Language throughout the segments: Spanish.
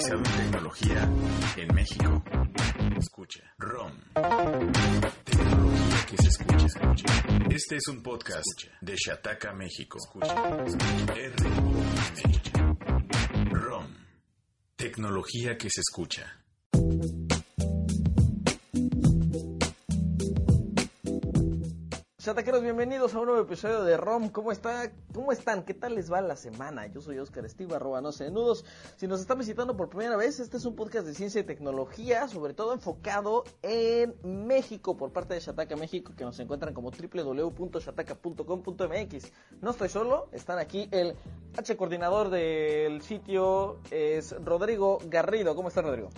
especializado en tecnología en México. Escucha. ROM. Tecnología que se escucha, escucha. Este es un podcast de Shataka, México. Escucha. ROM. ROM. Tecnología que se escucha. Chataqueros, bienvenidos a un nuevo episodio de ROM. ¿Cómo está? ¿Cómo están? ¿Qué tal les va la semana? Yo soy Oscar Estiva, arroba no sé nudos. Si nos están visitando por primera vez, este es un podcast de ciencia y tecnología, sobre todo enfocado en México, por parte de Shataka México, que nos encuentran como www.shataka.com.mx. No estoy solo, están aquí el H coordinador del sitio, es Rodrigo Garrido. ¿Cómo está Rodrigo?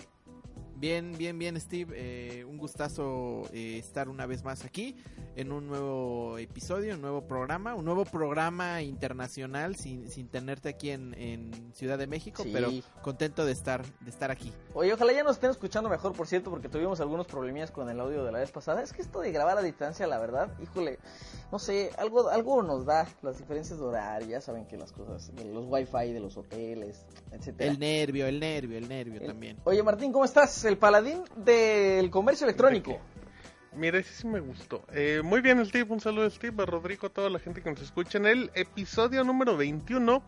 Bien, bien, bien, Steve. Eh, un gustazo eh, estar una vez más aquí en un nuevo episodio, un nuevo programa, un nuevo programa internacional sin, sin tenerte aquí en, en Ciudad de México, Sí. pero contento de estar, de estar aquí. Oye, ojalá ya nos estén escuchando mejor, por cierto, porque tuvimos algunos problemillas con el audio de la vez pasada. Es que esto de grabar a distancia, la verdad, híjole, no sé, algo, algo nos da las diferencias de horario, ya saben que las cosas, de los wifi de los hoteles, etcétera. El nervio, el nervio, el nervio El- también. Oye, Martín, ¿cómo estás? El paladín del comercio electrónico. Mira, ese sí me gustó. Eh, muy bien, Steve. Un saludo Steve, a Rodrigo, a toda la gente que nos escucha en el episodio número 21.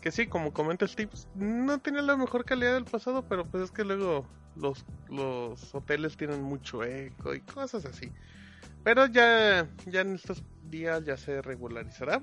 Que sí, como comenta Steve, no tiene la mejor calidad del pasado, pero pues es que luego los, los hoteles tienen mucho eco y cosas así. Pero ya, ya en estos días ya se regularizará.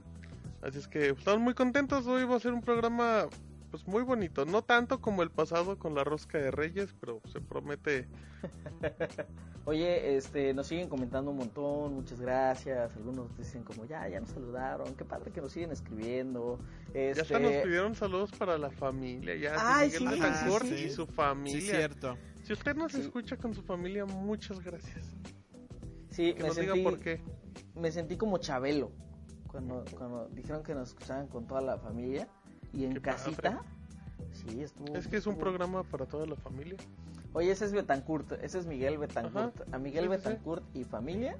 Así es que estamos muy contentos. Hoy va a ser un programa pues muy bonito. No tanto como el pasado con la rosca de Reyes, pero se promete Oye, este, nos siguen comentando un montón, muchas gracias. Algunos dicen como, ya, ya nos saludaron, qué padre que nos siguen escribiendo. Este, Ya hasta nos pidieron saludos para la familia, ya Ay, Miguel sí, sí, sí. y su Sí, familia. cierto. si usted nos Sí. escucha con su familia, muchas gracias. sí, Que me nos diga por qué. me sentí como Chabelo cuando, cuando dijeron que nos escuchaban con toda la familia y en Qué casita. padre. Sí, estuvo. Es que es un estuvo- programa para toda la familia. Oye, ese es Betancourt, ese es Miguel Betancourt. Ajá, A Miguel sí, sí, sí. Betancourt y familia.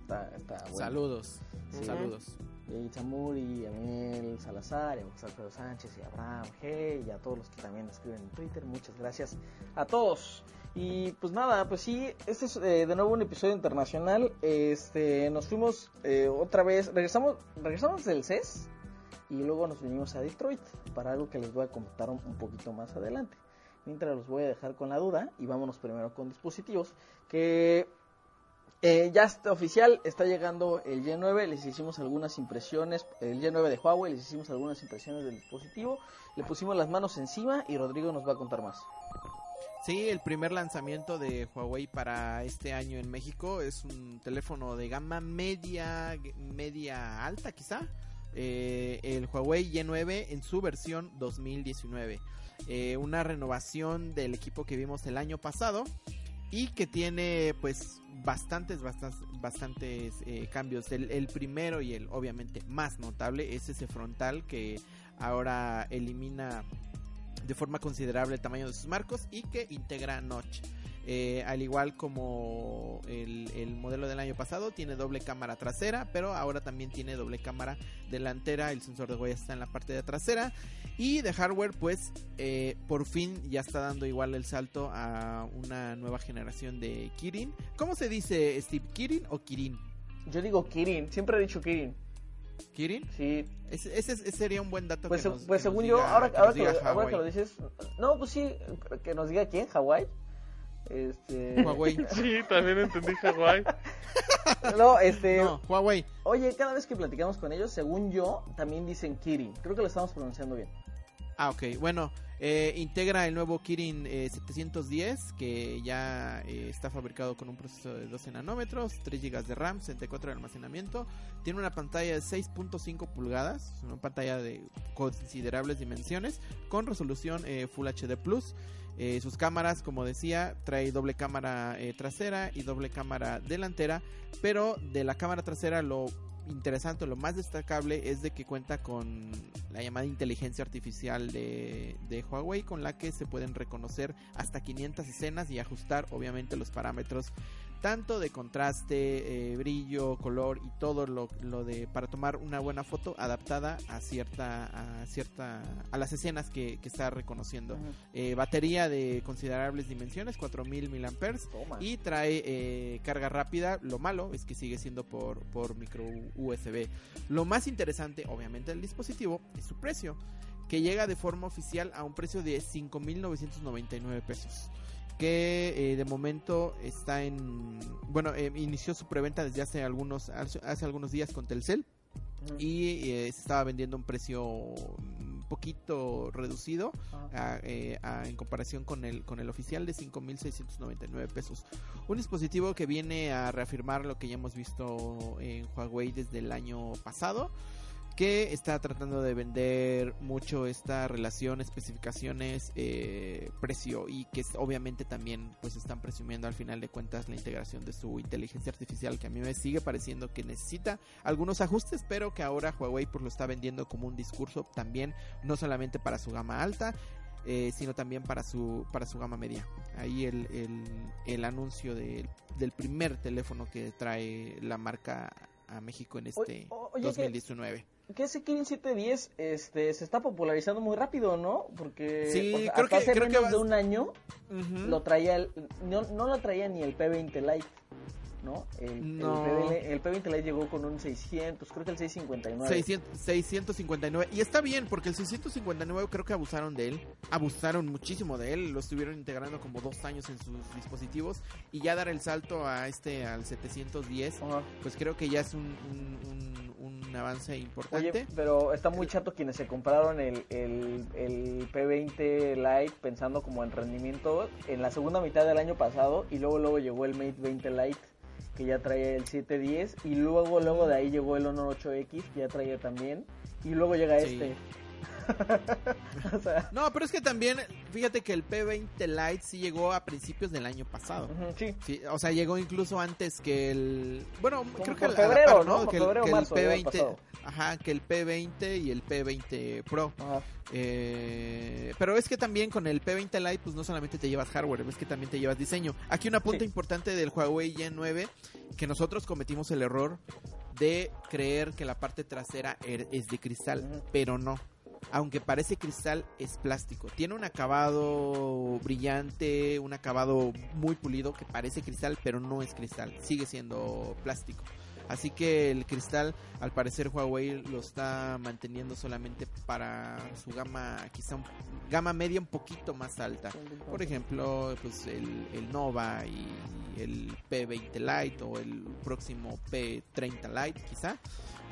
Está, está bueno. Saludos, Sí. saludos. Y a Itzamuri, a Miguel Salazar, y a José Alfredo Sánchez, y a Abraham G, y a todos los que también escriben en Twitter. Muchas gracias a todos. Y pues nada, pues sí, este es eh, de nuevo un episodio internacional. Este, nos fuimos eh, otra vez, regresamos, regresamos del CES y luego nos vinimos a Detroit para algo que les voy a comentar un, un poquito más adelante. Mientras los voy a dejar con la duda y vámonos primero con dispositivos que eh, ya está oficial, está llegando el Y9, les hicimos algunas impresiones, el Y9 de Huawei, les hicimos algunas impresiones del dispositivo, le pusimos las manos encima y Rodrigo nos va a contar más. Sí, el primer lanzamiento de Huawei para este año en México es un teléfono de gama media, media alta quizá. Eh, el Huawei Y9 en su versión 2019. Eh, una renovación del equipo que vimos el año pasado y que tiene pues bastantes, bastantes, bastantes eh, cambios. El, el primero y el obviamente más notable es ese frontal que ahora elimina de forma considerable el tamaño de sus marcos y que integra notch. Eh, al igual como el, el modelo del año pasado, tiene doble cámara trasera, pero ahora también tiene doble cámara delantera. El sensor de huella está en la parte de trasera. Y de hardware, pues eh, por fin ya está dando igual el salto a una nueva generación de Kirin. ¿Cómo se dice, Steve? ¿Kirin o Kirin? Yo digo Kirin, siempre he dicho Kirin. ¿Kirin? Sí, Ese, ese- ese sería un buen dato pues, que nos, pues que nos según yo, ahora, que ahora, que ahora que lo dices, no, pues sí, que nos diga quién, Hawái. Este, Huawei. Sí, también entendí Hawái. no, este, No, Huawei. oye, cada vez que platicamos con ellos, según yo, también dicen Kirin. Creo que lo estamos pronunciando bien. Ah, ok. Bueno, eh, integra el nuevo Kirin eh, 710 que ya eh, está fabricado con un proceso de 12 nanómetros, 3 GB de RAM, 64 de almacenamiento. Tiene una pantalla de 6.5 pulgadas, una pantalla de considerables dimensiones con resolución eh, Full HD Plus. Eh, sus cámaras, como decía, trae doble cámara eh, trasera y doble cámara delantera, pero de la cámara trasera lo interesante, lo más destacable es de que cuenta con la llamada inteligencia artificial de, de, Huawei con la que se pueden reconocer hasta 500 escenas y ajustar obviamente los parámetros tanto de contraste, eh, brillo, color y todo lo, lo, de para tomar una buena foto adaptada a cierta a cierta a las escenas que, que está reconociendo. Eh, batería de considerables dimensiones, 4000 mAh y trae eh, carga rápida. Lo malo es que sigue siendo por por micro USB. Lo más interesante, obviamente, del dispositivo es su precio, que llega de forma oficial a un precio de 5.999 pesos que eh, de momento está en bueno eh, inició su preventa desde hace algunos hace, hace algunos días con Telcel uh -huh. y eh, se estaba vendiendo a un precio un poquito reducido -huh. a, eh, a, en comparación con el con el oficial de 5.699 pesos un dispositivo que viene a reafirmar lo que ya hemos visto en Huawei desde el año pasado que está tratando de vender mucho esta relación especificaciones eh, precio y que es, obviamente también pues están presumiendo al final de cuentas la integración de su inteligencia artificial que a mí me sigue pareciendo que necesita algunos ajustes pero que ahora Huawei pues lo está vendiendo como un discurso también no solamente para su gama alta eh, sino también para su para su gama media. Ahí el, el, el anuncio de, del primer teléfono que trae la marca a México en este oye, 2019. Que, ese Kirin 710 este, se está popularizando muy rápido, ¿no? Porque sí, o sea, creo hasta que, hace creo menos que vas... de un año uh -huh. lo traía el, no, no lo traía ni el P20 Lite. ¿no? El, no. el, el P20 Lite llegó con un 600, creo que el 659. 600, 659. Y está bien, porque el 659 creo que abusaron de él. Abusaron muchísimo de él. Lo estuvieron integrando como dos años en sus dispositivos. Y ya dar el salto a este, al 710, uh -huh. pues creo que ya es un, un, un, un, avance importante. Oye, pero está muy chato quienes se compraron el, el, el P20 Lite pensando como en rendimiento en la segunda mitad del año pasado. Y luego, luego llegó el Mate 20 Lite que ya traía el 710 y luego luego de ahí llegó el Honor 8X que ya traía también y luego llega sí. este o sea... No, pero es que también, fíjate que el P20 Lite sí llegó a principios del año pasado. Uh -huh, sí. sí. O sea, llegó incluso antes que el. Bueno, creo que el, febrero, par, ¿no? Que, febrero, el, que marzo, el P20. Ajá, que el P20 y el P20 Pro. Ajá. Eh, pero es que también con el P20 Lite, pues no solamente te llevas hardware, es que también te llevas diseño. Aquí una punta sí. importante del Huawei Y9, que nosotros cometimos el error de creer que la parte trasera er, es de cristal, uh -huh. pero no aunque parece cristal, es plástico. Tiene un acabado brillante, un acabado muy pulido que parece cristal, pero no es cristal, sigue siendo plástico. Así que el cristal, al parecer Huawei lo está manteniendo solamente para su gama, quizá gama media un poquito más alta. Por ejemplo, pues el, el Nova y el P20 Lite o el próximo P30 Lite, quizá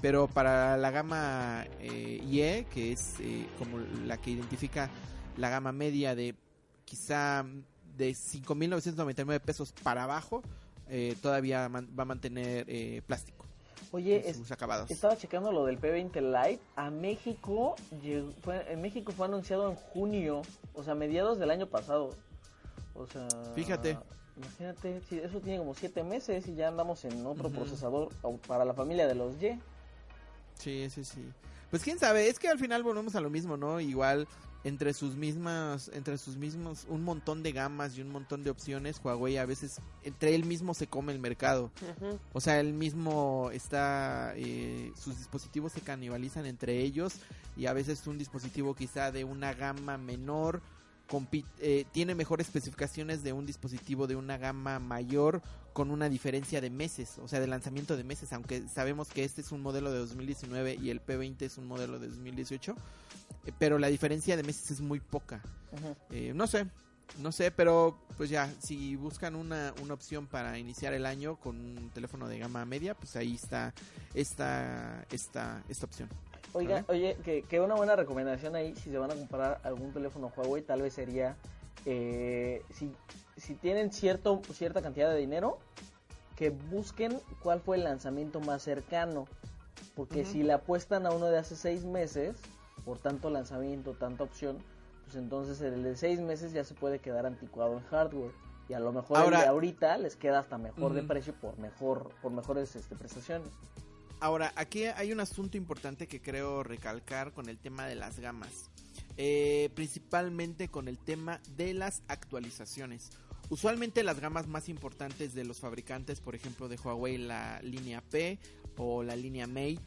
pero para la gama eh, IE, que es eh, como la que identifica la gama media de quizá de 5.999 pesos para abajo, eh, todavía man, va a mantener eh, plástico. Oye, es, estaba checando lo del P20 Lite. A México, llegó, fue, en México fue anunciado en junio, o sea, mediados del año pasado. O sea, fíjate. Imagínate, si eso tiene como 7 meses y ya andamos en otro uh -huh. procesador para la familia de los Y. Sí, sí, sí. Pues quién sabe, es que al final volvemos a lo mismo, ¿no? Igual entre sus mismas, entre sus mismos, un montón de gamas y un montón de opciones, Huawei a veces entre él mismo se come el mercado. Uh -huh. O sea, él mismo está, eh, sus dispositivos se canibalizan entre ellos y a veces un dispositivo quizá de una gama menor eh, tiene mejores especificaciones de un dispositivo de una gama mayor con una diferencia de meses, o sea, de lanzamiento de meses, aunque sabemos que este es un modelo de 2019 y el P20 es un modelo de 2018, eh, pero la diferencia de meses es muy poca. Eh, no sé, no sé, pero pues ya, si buscan una, una opción para iniciar el año con un teléfono de gama media, pues ahí está esta, esta, esta opción. Oiga, oye, que, que una buena recomendación ahí, si se van a comprar algún teléfono Huawei, tal vez sería, eh, si, si tienen cierto, cierta cantidad de dinero, que busquen cuál fue el lanzamiento más cercano. Porque si le apuestan a uno de hace seis meses, por tanto lanzamiento, tanta opción, pues entonces el de seis meses ya se puede quedar anticuado en hardware. Y a lo mejor el Ahora- de ahorita les queda hasta mejor de precio por mejor por mejores este, prestaciones. Ahora, aquí hay un asunto importante que creo recalcar con el tema de las gamas. Eh, principalmente con el tema de las actualizaciones. Usualmente las gamas más importantes de los fabricantes, por ejemplo de Huawei, la línea P o la línea Mate,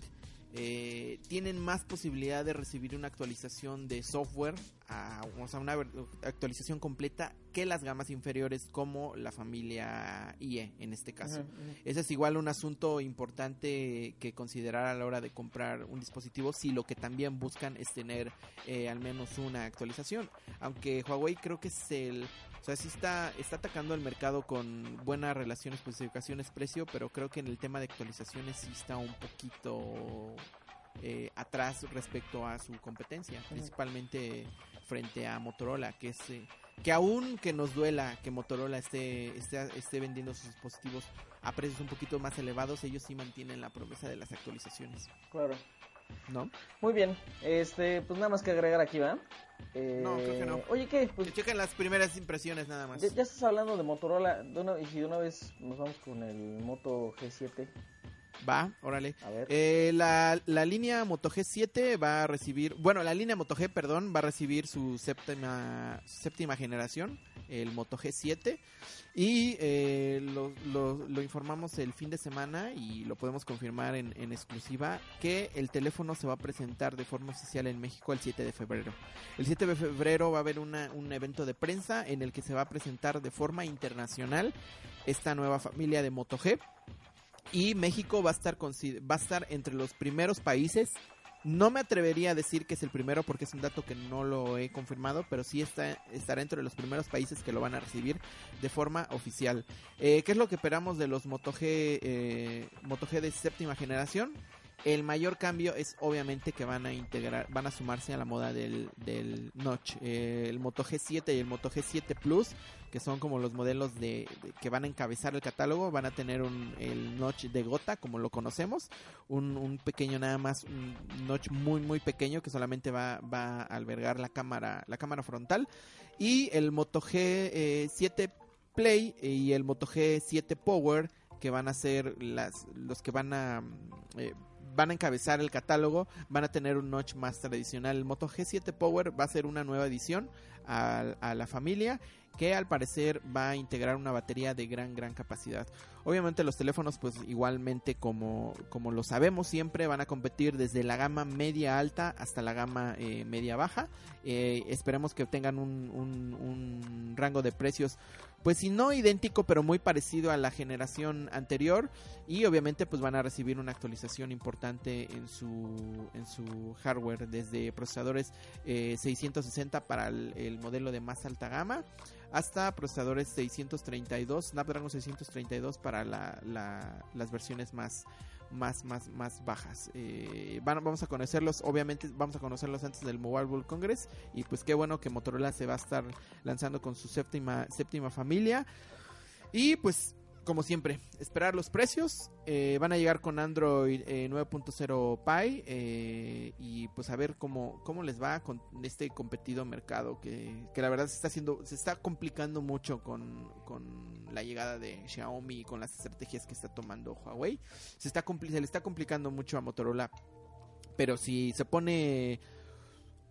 eh, tienen más posibilidad de recibir una actualización de software, a- o sea, una actualización completa que las gamas inferiores como la familia IE en este caso. Ujú. Ese es igual un asunto importante que considerar a la hora de comprar un dispositivo si lo que también buscan es tener eh, al menos una actualización. Aunque Huawei creo que es el... O sea, sí está, está atacando el mercado con buenas relaciones, especificaciones, precio, pero creo que en el tema de actualizaciones sí está un poquito eh, atrás respecto a su competencia, principalmente frente a Motorola, que es... eh, que aún que nos duela que Motorola esté, esté, esté vendiendo sus dispositivos a precios un poquito más elevados, ellos sí mantienen la promesa de las actualizaciones, Claro. ¿No? Muy bien, este, pues nada más que agregar aquí, ¿va? Eh, No, creo que no. Oye, ¿qué? Pues Chequen las primeras impresiones nada más. ya, ya estás hablando de Motorola, de una, y si de una vez nos vamos con el Moto G7, Va, órale. a ver. Eh, la, la línea Moto G7 va a recibir, bueno, la línea Moto G, perdón, va a recibir su séptima, séptima generación, el Moto G7. Y eh, lo, lo- lo informamos el fin de semana y lo podemos confirmar en, en exclusiva que el teléfono se va a presentar de forma oficial en México el 7 de febrero. El 7 de febrero va a haber una- un evento de prensa en el que se va a presentar de forma internacional esta nueva familia de Moto G. Y México va a estar va a estar entre los primeros países. No me atrevería a decir que es el primero porque es un dato que no lo he confirmado, pero sí está, estará entre los primeros países que lo van a recibir de forma oficial. Eh, ¿Qué es lo que esperamos de los Moto G, eh, Moto G de séptima generación? El mayor cambio es obviamente que van a integrar, van a sumarse a la moda del, del notch. Eh, el Moto G7 y el Moto G7 Plus, que son como los modelos de, que van a encabezar el catálogo, van a tener un, el notch de gota, como lo conocemos, un, un pequeño nada más, un notch muy muy pequeño que solamente va, va a albergar la cámara, la cámara frontal. Y el Moto G7 Play y el Moto G7 Power que van a ser las los que van a eh, van a encabezar el catálogo van a tener un notch más tradicional. El Moto G7 Power va a ser una nueva edición a, la familia que al parecer va a integrar una batería de gran gran capacidad. Obviamente los teléfonos pues igualmente como como lo sabemos siempre van a competir desde la gama media alta hasta la gama eh, media baja. Eh, esperemos que tengan un rango de precios pues si no idéntico pero muy parecido a la generación anterior y obviamente pues van a recibir una actualización importante en su en su hardware desde procesadores eh, 660 para el, el modelo de más alta gama hasta procesadores 632 Snapdragon 632 para la- la- las versiones más más más más bajas. Eh, vamos a conocerlos obviamente vamos a conocerlos antes del Mobile World Congress y pues qué bueno que Motorola se va a estar lanzando con su séptima séptima familia. Y pues como siempre esperar los precios eh, van a llegar con Android eh, 9.0 Pie eh, y pues a ver cómo cómo les va con este competido mercado que, que la verdad se está haciendo se está complicando mucho con, con la llegada de Xiaomi y con las estrategias que está tomando Huawei. Se está se le está complicando mucho a Motorola pero si se pone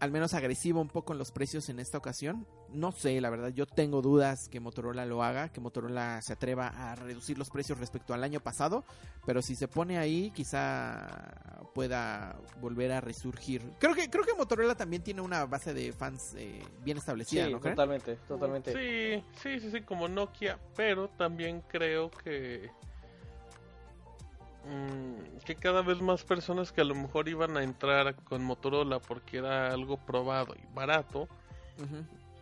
al menos agresivo un poco en los precios en esta ocasión. No sé, la verdad, yo tengo dudas que Motorola lo haga, que Motorola se atreva a reducir los precios respecto al año pasado, pero si se pone ahí, quizá pueda volver a resurgir. Creo que creo que Motorola también tiene una base de fans eh, bien establecida, sí, ¿no creen? totalmente, totalmente. Sí, sí, sí, sí, como Nokia, pero también creo que mm, que cada vez más personas que a lo mejor iban a entrar con Motorola porque era algo probado y barato,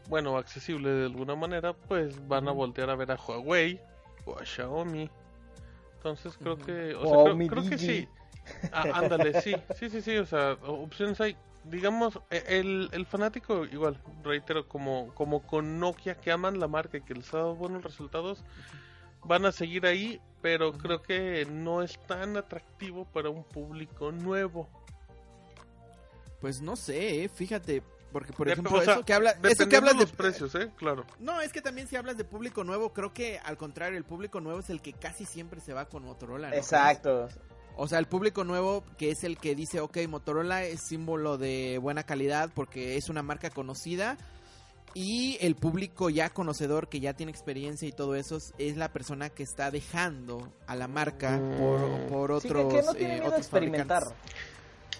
bueno, accesible de alguna manera, pues van a voltear a ver a Huawei o a Xiaomi. Entonces creo que, o sea, creo, que sí, Ah, ándale, sí, sí, sí, sí, o sea, opciones hay. Digamos, e- el, el fanático, igual, reitero, como, como con Nokia, que aman la marca y que les ha dado buenos resultados, van a seguir ahí, pero creo que no es tan atractivo para un público nuevo. Pues no sé, eh, fíjate, porque por ejemplo, o sea, eso que habla, eso que hablas de de los precios, ¿eh? Claro. No, es que también si hablas de público nuevo, creo que al contrario, el público nuevo es el que casi siempre se va con Motorola. ¿no? Exacto. O sea, el público nuevo que es el que dice, ok, Motorola es símbolo de buena calidad porque es una marca conocida. Y el público ya conocedor que ya tiene experiencia y todo eso es- la persona que está dejando a la marca por, por Sí, otros, que, que no tiene eh, miedo a otros experimentar.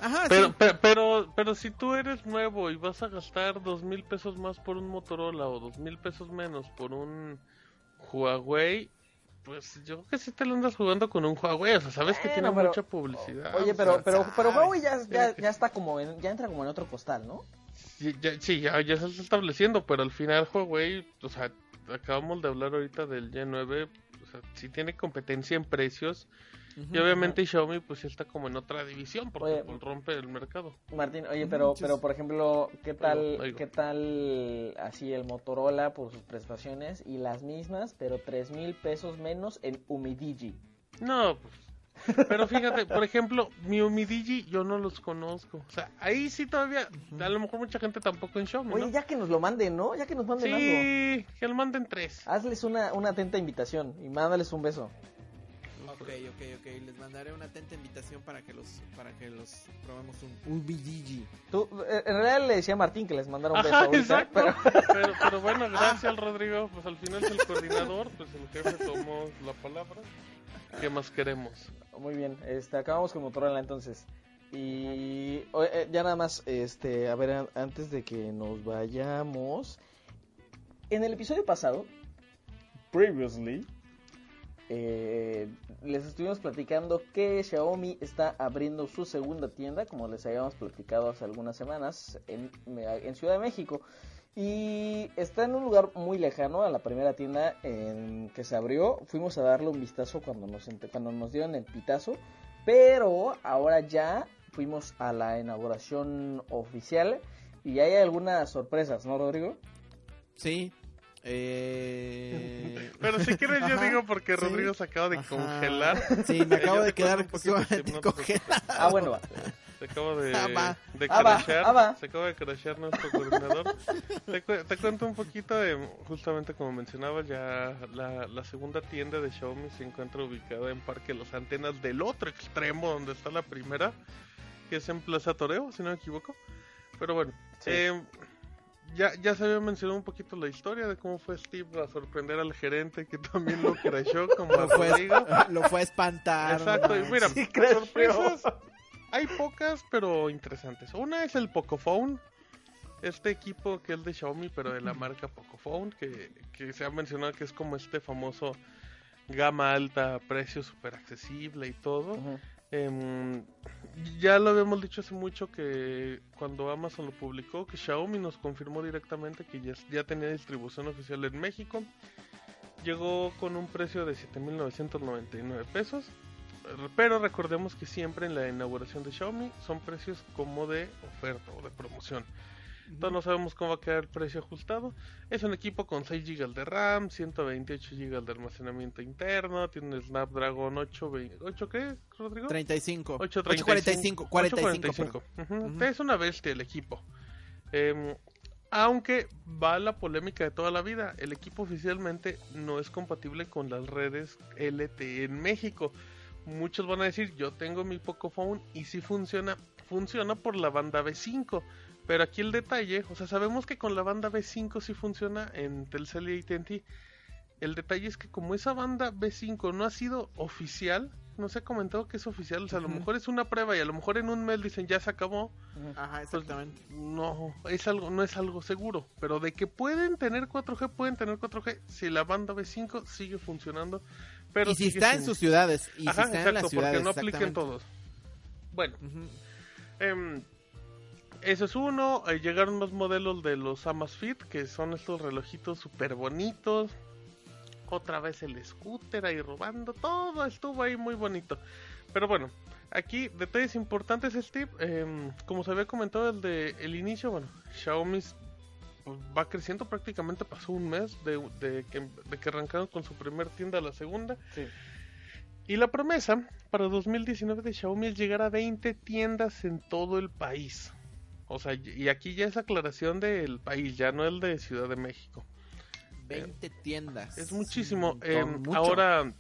Ajá, Pero, sí. pe- pero, pero, si tú eres nuevo y vas a gastar dos mil pesos más por un Motorola o dos mil pesos menos por un Huawei, pues yo creo que si te lo andas jugando con un Huawei, o sea, sabes que tiene pero- mucha publicidad. Oye, o pero, sea, pero, pero. Huawei ya, ya, ya está como en, ya entra como en otro costal, ¿no? Sí, ya, sí, ya, ya se está estableciendo, pero al final Huawei, o sea, acabamos de hablar ahorita del Y9, o sea, sí tiene competencia en precios y obviamente Xiaomi pues sí está como en otra división porque Oye, pues, rompe el mercado. Martín, oye, pero, pero por ejemplo, ¿qué tal, Oigo, oigo. qué tal así el Motorola por sus prestaciones y las mismas, pero tres mil pesos menos en Umidigi? No, pues. Pero fíjate, por ejemplo, mi Umidigi yo no los conozco. O sea, ahí sí todavía, a lo mejor mucha gente tampoco en Oye, ¿no? ya que nos lo manden, ¿no? Ya que nos manden algo. Sí, que le manden tres. Hazles una, una atenta invitación y mándales un beso. Ok, ok, ok. Les mandaré una atenta invitación para que los, para que los probemos un UBGG. Tú, eh, en realidad le decía a Martín que les mandara un beso Ajá, ahorita, exacto. pero Pero, pero bueno, gracias Rodrigo. Pues al final es el coordinador, pues el jefe tomó la palabra. ¿Qué más queremos? muy bien, este, acabamos con Motorola entonces. Y eh, ya nada más, este, a ver, an- antes de que nos vayamos, en el episodio pasado, previously, eh, les estuvimos platicando que Xiaomi está abriendo su segunda tienda, como les habíamos platicado hace algunas semanas, en, Ciudad de México. Y está en un lugar muy lejano a la primera tienda en que se abrió. Fuimos a darle un vistazo cuando nos, cuando nos dieron el pitazo. Pero ahora ya fuimos a la inauguración oficial. Y hay algunas sorpresas, ¿no, Rodrigo? Sí. Eh... Pero si quieres yo Ajá, digo porque sí. Rodrigo se acaba de Ajá. congelar. Sí, me acabo Yo de quedar un poquito, sumamente sí, no te congelado. Ah, bueno, va. Se acaba de, Ah, va. de Ah, crashear. ah. Se acaba de crashear nuestro coordinador. te, cu- te cuento un poquito de, justamente como mencionaba, ya la, la segunda tienda de Xiaomi se encuentra ubicada en Parque Las Antenas del otro extremo donde está la primera, que es en Plaza Toreo, si no me equivoco. Pero bueno, Sí. eh, ya, ya se había mencionado un poquito la historia de cómo fue Steve a sorprender al gerente que también lo crasheó como Lo fue, Rodrigo. lo fue a espantar. Exacto, y mira, Sí, sorpresas hay pocas, pero interesantes. Una es el Pocophone, este equipo que es de Xiaomi, pero de la marca Pocophone, que, que se ha mencionado que es como este famoso gama alta, precio súper accesible y todo. Ujú. Em, ya lo habíamos dicho hace mucho que cuando Amazon lo publicó, que Xiaomi nos confirmó directamente que ya, ya tenía distribución oficial en México. Llegó con un precio de 7.999 pesos. Pero recordemos que siempre en la inauguración de Xiaomi son precios como de oferta o de promoción. Entonces no sabemos cómo va a quedar el precio ajustado. Es un equipo con 6 GB de RAM, 128 GB de almacenamiento interno, tiene un Snapdragon 8, 8 ¿qué, Rodrigo? 35. 845. 845. 45. 845. perdón. Ujú. Ujú. Es una bestia el equipo. Em, aunque va la polémica de toda la vida, el equipo oficialmente no es compatible con las redes LTE en México. Muchos van a decir, yo tengo mi Pocophone y si funciona, funciona por la banda B5. Pero aquí el detalle, o sea, sabemos que con la banda B5 sí funciona en Telcel y AT&T. El detalle es que como esa banda B5 no ha sido oficial, no se ha comentado que es oficial, o sea, a lo mejor es una prueba y a lo mejor en un mail dicen ya se acabó, Ajá, pues, exactamente. no, es algo, no es algo seguro, pero de que pueden tener 4G, pueden tener 4G si la banda B5 sigue funcionando, pero y si está en sus ciudades. Y Ajá, si está en exacto, las ciudades. porque no apliquen todos. Bueno. Em, ese es uno. eh, llegaron más modelos de los Amazfit, que son estos relojitos súper bonitos. Otra vez el scooter ahí robando. Todo estuvo ahí muy bonito. Pero bueno, aquí detalles importantes, Steve. em, como se había comentado desde el inicio, bueno, Xiaomi pues, va creciendo. Prácticamente pasó un mes de, de que, de que arrancaron con su primer tienda a la segunda. Sí. Y la promesa para 2019 de Xiaomi es llegar a 20 tiendas en todo el país. O sea, y aquí ya es aclaración del país, ya no el de Ciudad de México. 20 tiendas. Es muchísimo. Mucho. ahora,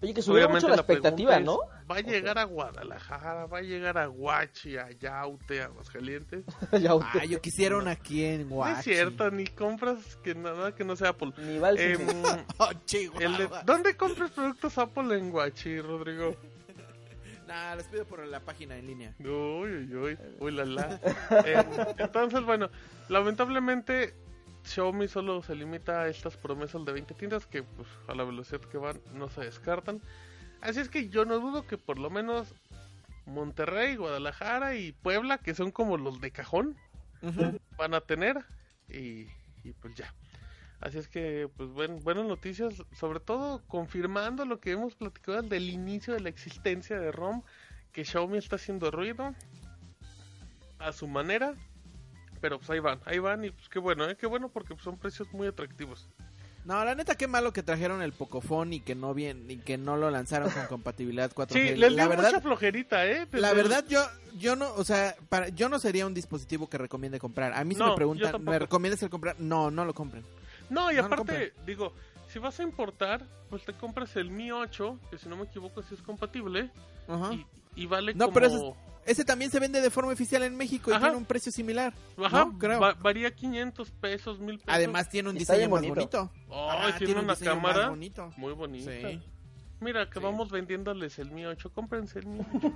Oye, que subió mucho la expectativa, pregunta ¿no? es, ¿Va a llegar a Guadalajara? ¿Va a llegar a Huachi, a Yaute, a Aguascalientes? Ya Ah, yo quisiera una aquí en No Guachi. es cierto, ni compras que nada que no sea Apple. Ni va al Em, cine. Oh, ¿Dónde compras productos Apple en Huachi, Rodrigo? Nah, les pido por la página en línea. Uy, uy, uy, uy, la, la. Eh, entonces, bueno, lamentablemente Xiaomi solo se limita a estas promesas de 20 tiendas que pues, a la velocidad que van no se descartan. Así es que yo no dudo que por lo menos Monterrey, Guadalajara y Puebla, que son como los de cajón, van a tener y, y pues ya. Así es que, pues buen- buenas noticias, sobre todo confirmando lo que hemos platicado desde el inicio de la existencia de ROM, que Xiaomi está haciendo ruido a su manera, pero pues ahí van, ahí van y pues qué bueno, ¿eh? qué bueno porque pues, son precios muy atractivos. No, la neta, qué malo que trajeron el Pocophone y que no bien y que no lo lanzaron con compatibilidad 4G. Sí, les la dio verdad, mucha flojerita, ¿eh? la verdad yo yo no, o sea, para, yo no sería un dispositivo que recomiende comprar. A mí si No, me yo preguntan. ¿me recomiendas el comprar? No, no lo compren. No, y No aparte, digo, si vas a importar, pues te compras el Mi 8, que si no me equivoco sí es compatible, Ajá. y, y vale No, como... pero ese Ese también se vende de forma oficial en México y Ajá. tiene un precio similar. Ajá, ¿no? Creo. va- varía 500 pesos, 1000 pesos. Además tiene un Está diseño bien más bonito. bonito. Ah, tiene, un una cámara bonito. muy bonita. Sí. Mira, que Sí. vamos vendiéndoles el Mi 8, cómprense el Mi 8.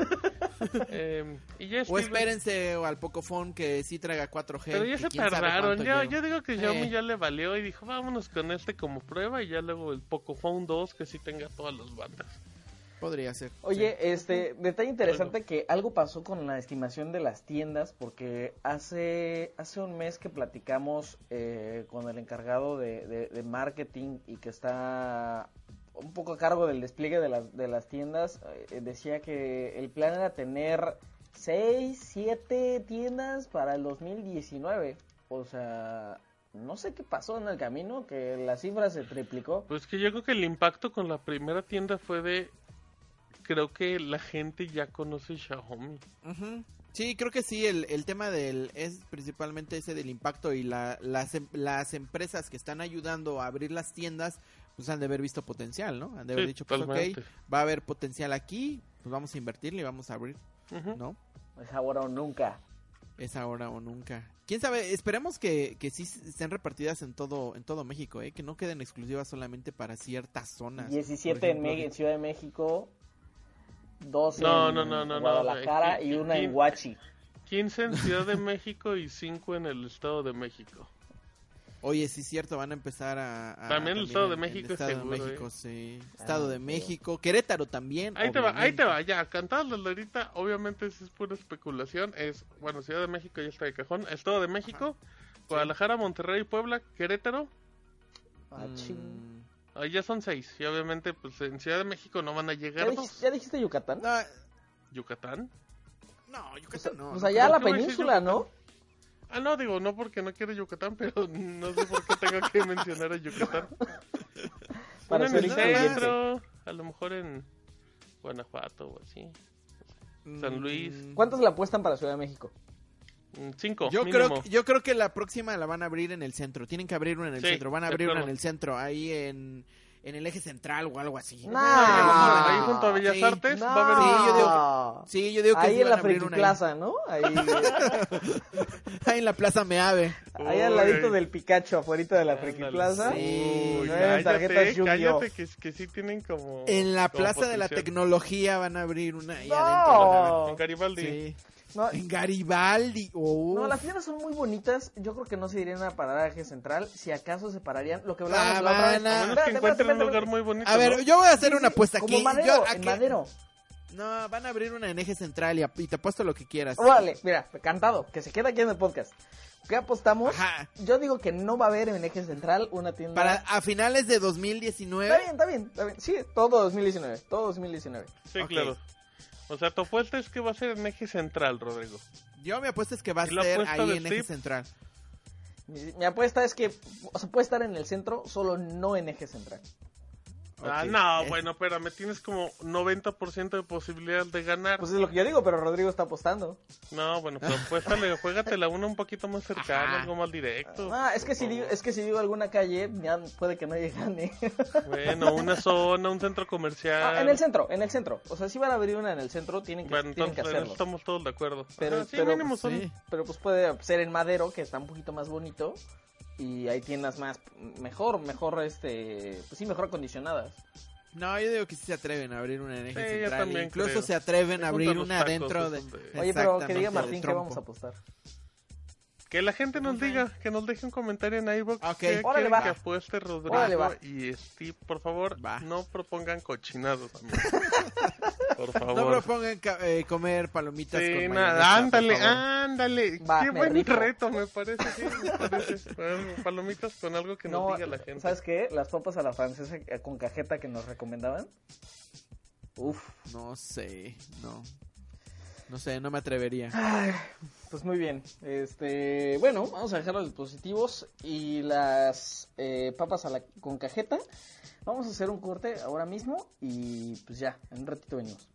Em, y ya O espérense al Pocophone que sí traiga 4G. Pero ya se tardaron, ya, yo digo que Xiaomi Eh. ya le valió y dijo, vámonos con este como prueba y ya luego el Pocophone 2 que sí tenga todas las bandas. Podría ser. Oye, este, detalle interesante que algo pasó con la estimación de las tiendas, porque hace, hace un mes que platicamos eh, con el encargado de, de- de marketing y que está un poco a cargo del despliegue de las, de las tiendas, eh, decía que el plan era tener 6, 7 tiendas para el 2019. O sea, no sé qué pasó en el camino, que la cifra se triplicó. Pues que yo creo que el impacto con la primera tienda fue de... Creo que la gente ya conoce Xiaomi. Sí, creo que sí, el, el tema del es principalmente ese del impacto y la, las, em- las empresas que están ayudando a abrir las tiendas, pues han de haber visto potencial, ¿no? Han de haber Sí, dicho, pues ok, totalmente. va a haber potencial aquí, pues vamos a invertirle y vamos a abrir, Ujú. ¿no? Es ahora o nunca. Es ahora o nunca. Quién sabe, esperemos que, que sí estén repartidas en todo, en todo México, ¿eh? que no queden exclusivas solamente para ciertas zonas. 17 Por en, ejemplo, Me- en Ciudad de México, 12 No, en no, no, no, no, Guadalajara eh, y una en Huachi. 15 en Ciudad de México y 5 en el Estado de México. Oye, sí es cierto, van a empezar a... a- También el Estado de México es Estado seguro, de México, ¿eh? sí. Estado de Ah, México, Querétaro también. Ahí te va, ahí te obviamente. va, ya, cantadas desde ahorita, obviamente es pura especulación, es, bueno, Ciudad de México ya está de cajón, Estado de México, Guadalajara, Monterrey, Puebla, Querétaro, Ah, ching. Mm, ahí ya son seis, y obviamente pues en Ciudad de México no van a ¿Ya, llegar dijiste, dos. ya dijiste Yucatán? no, Yucatán. no, Pues, Yucatán no. pues no allá ¿por la península, ¿no? Ah, no, digo, no porque no quiero Yucatán, pero no sé por qué tengo que mencionar a Yucatán. Para en el centro, a lo mejor en Guanajuato o así. San Luis. Mm, ¿Cuántos le apuestan para Ciudad de México? Mm, Cinco, Yo mínimo. creo, que- yo creo que la próxima la van a abrir en el centro. Tienen que abrir una en el Sí, centro. Van a abrir una en el centro, ahí en, en el eje central o algo así. No. Ah, ahí junto a Bellas Sí. Artes No. va a haber Sí, yo digo Sí, yo digo que ahí en la Friki. Plaza, ¿no? Ahí, Ahí en la Plaza Meave. ahí al ladito del Pikachu, afuera de la Friki. Plaza. Sí. Uy, tarjetas cállate, cállate, que, que sí tienen como... En la como Plaza de la. Tecnología van a abrir una ahí No. adentro. En Garibaldi. Sí. No, En Garibaldi. Oh. no, las tiendas son muy bonitas. Yo creo que no se irían a parar al eje central. Si acaso se pararían. Lo que hablábamos la otra vez. A menos que Espérate, encuentren espérate, un lugar espérate. muy bonito, A ver, ¿no? yo voy a hacer Sí, una sí, apuesta Como aquí. madero, Yo- ¿a en madero. No, van a abrir una en eje central y, a- y te apuesto lo que quieras. Órale, mira, cantado, que se queda aquí en el podcast. ¿Qué apostamos? Ajá. Yo digo que no va a haber en eje central una tienda. Para a finales de Está 2019. bien, está bien, está bien. Sí, todo 2019, todo 2019. Sí, claro. O sea, tu apuesta es que va a ser en eje central, Rodrigo. Yo mi apuesta es que va a ¿Y la ser ahí en eje central. Mi, mi apuesta es que o sea, puede estar en el centro, solo no en eje central. Ah, no, bueno, espérame, tienes como 90% de posibilidad de ganar. Pues es lo que yo digo, pero Rodrigo está apostando. No, bueno, pero apuéstale, juégatela una un poquito más cercana, Ajá. algo más directo. Ah, es que si digo, es que si digo alguna calle, ya puede que nadie gane. Bueno, una zona, un centro comercial. Ah, en el centro, en el centro. O sea, si van a abrir una en el centro, tienen que, Bueno, tienen que entonces en eso hacerlo. estamos todos de acuerdo. Pero- Ajá, sí, pero, mínimo pues, Sí. Pero pues puede ser en Madero, que está un poquito más bonito. Y hay tiendas más, mejor, mejor, este, pues sí, mejor acondicionadas. No, yo digo que sí se atreven a abrir una en eje Sí, yo central. también Incluso creo. se atreven a abrir una tacos, dentro de. Oye, pero que diga Martín que vamos a apostar. Que la gente nos diga, que nos deje un comentario en iVoox Ok. que Órale, quieren va. que apueste Rodrigo Órale, y Steve. Por favor, Va. no propongan cochinados. Por favor. No propongan eh, comer palomitas Sí, con nada, ándale, ándale. Va, Qué buen reto, me parece, sí, me parece. Palomitas con algo que nos No, diga la gente. ¿sabes qué? Las papas a la francesa eh, con cajeta que nos recomendaban. Uf. No sé, no. No sé, no me atrevería. Ay, pues muy bien. Este, bueno, vamos a dejar los dispositivos y las eh, papas a la, con cajeta. Vamos a hacer un corte ahora mismo y pues ya, en un ratito venimos.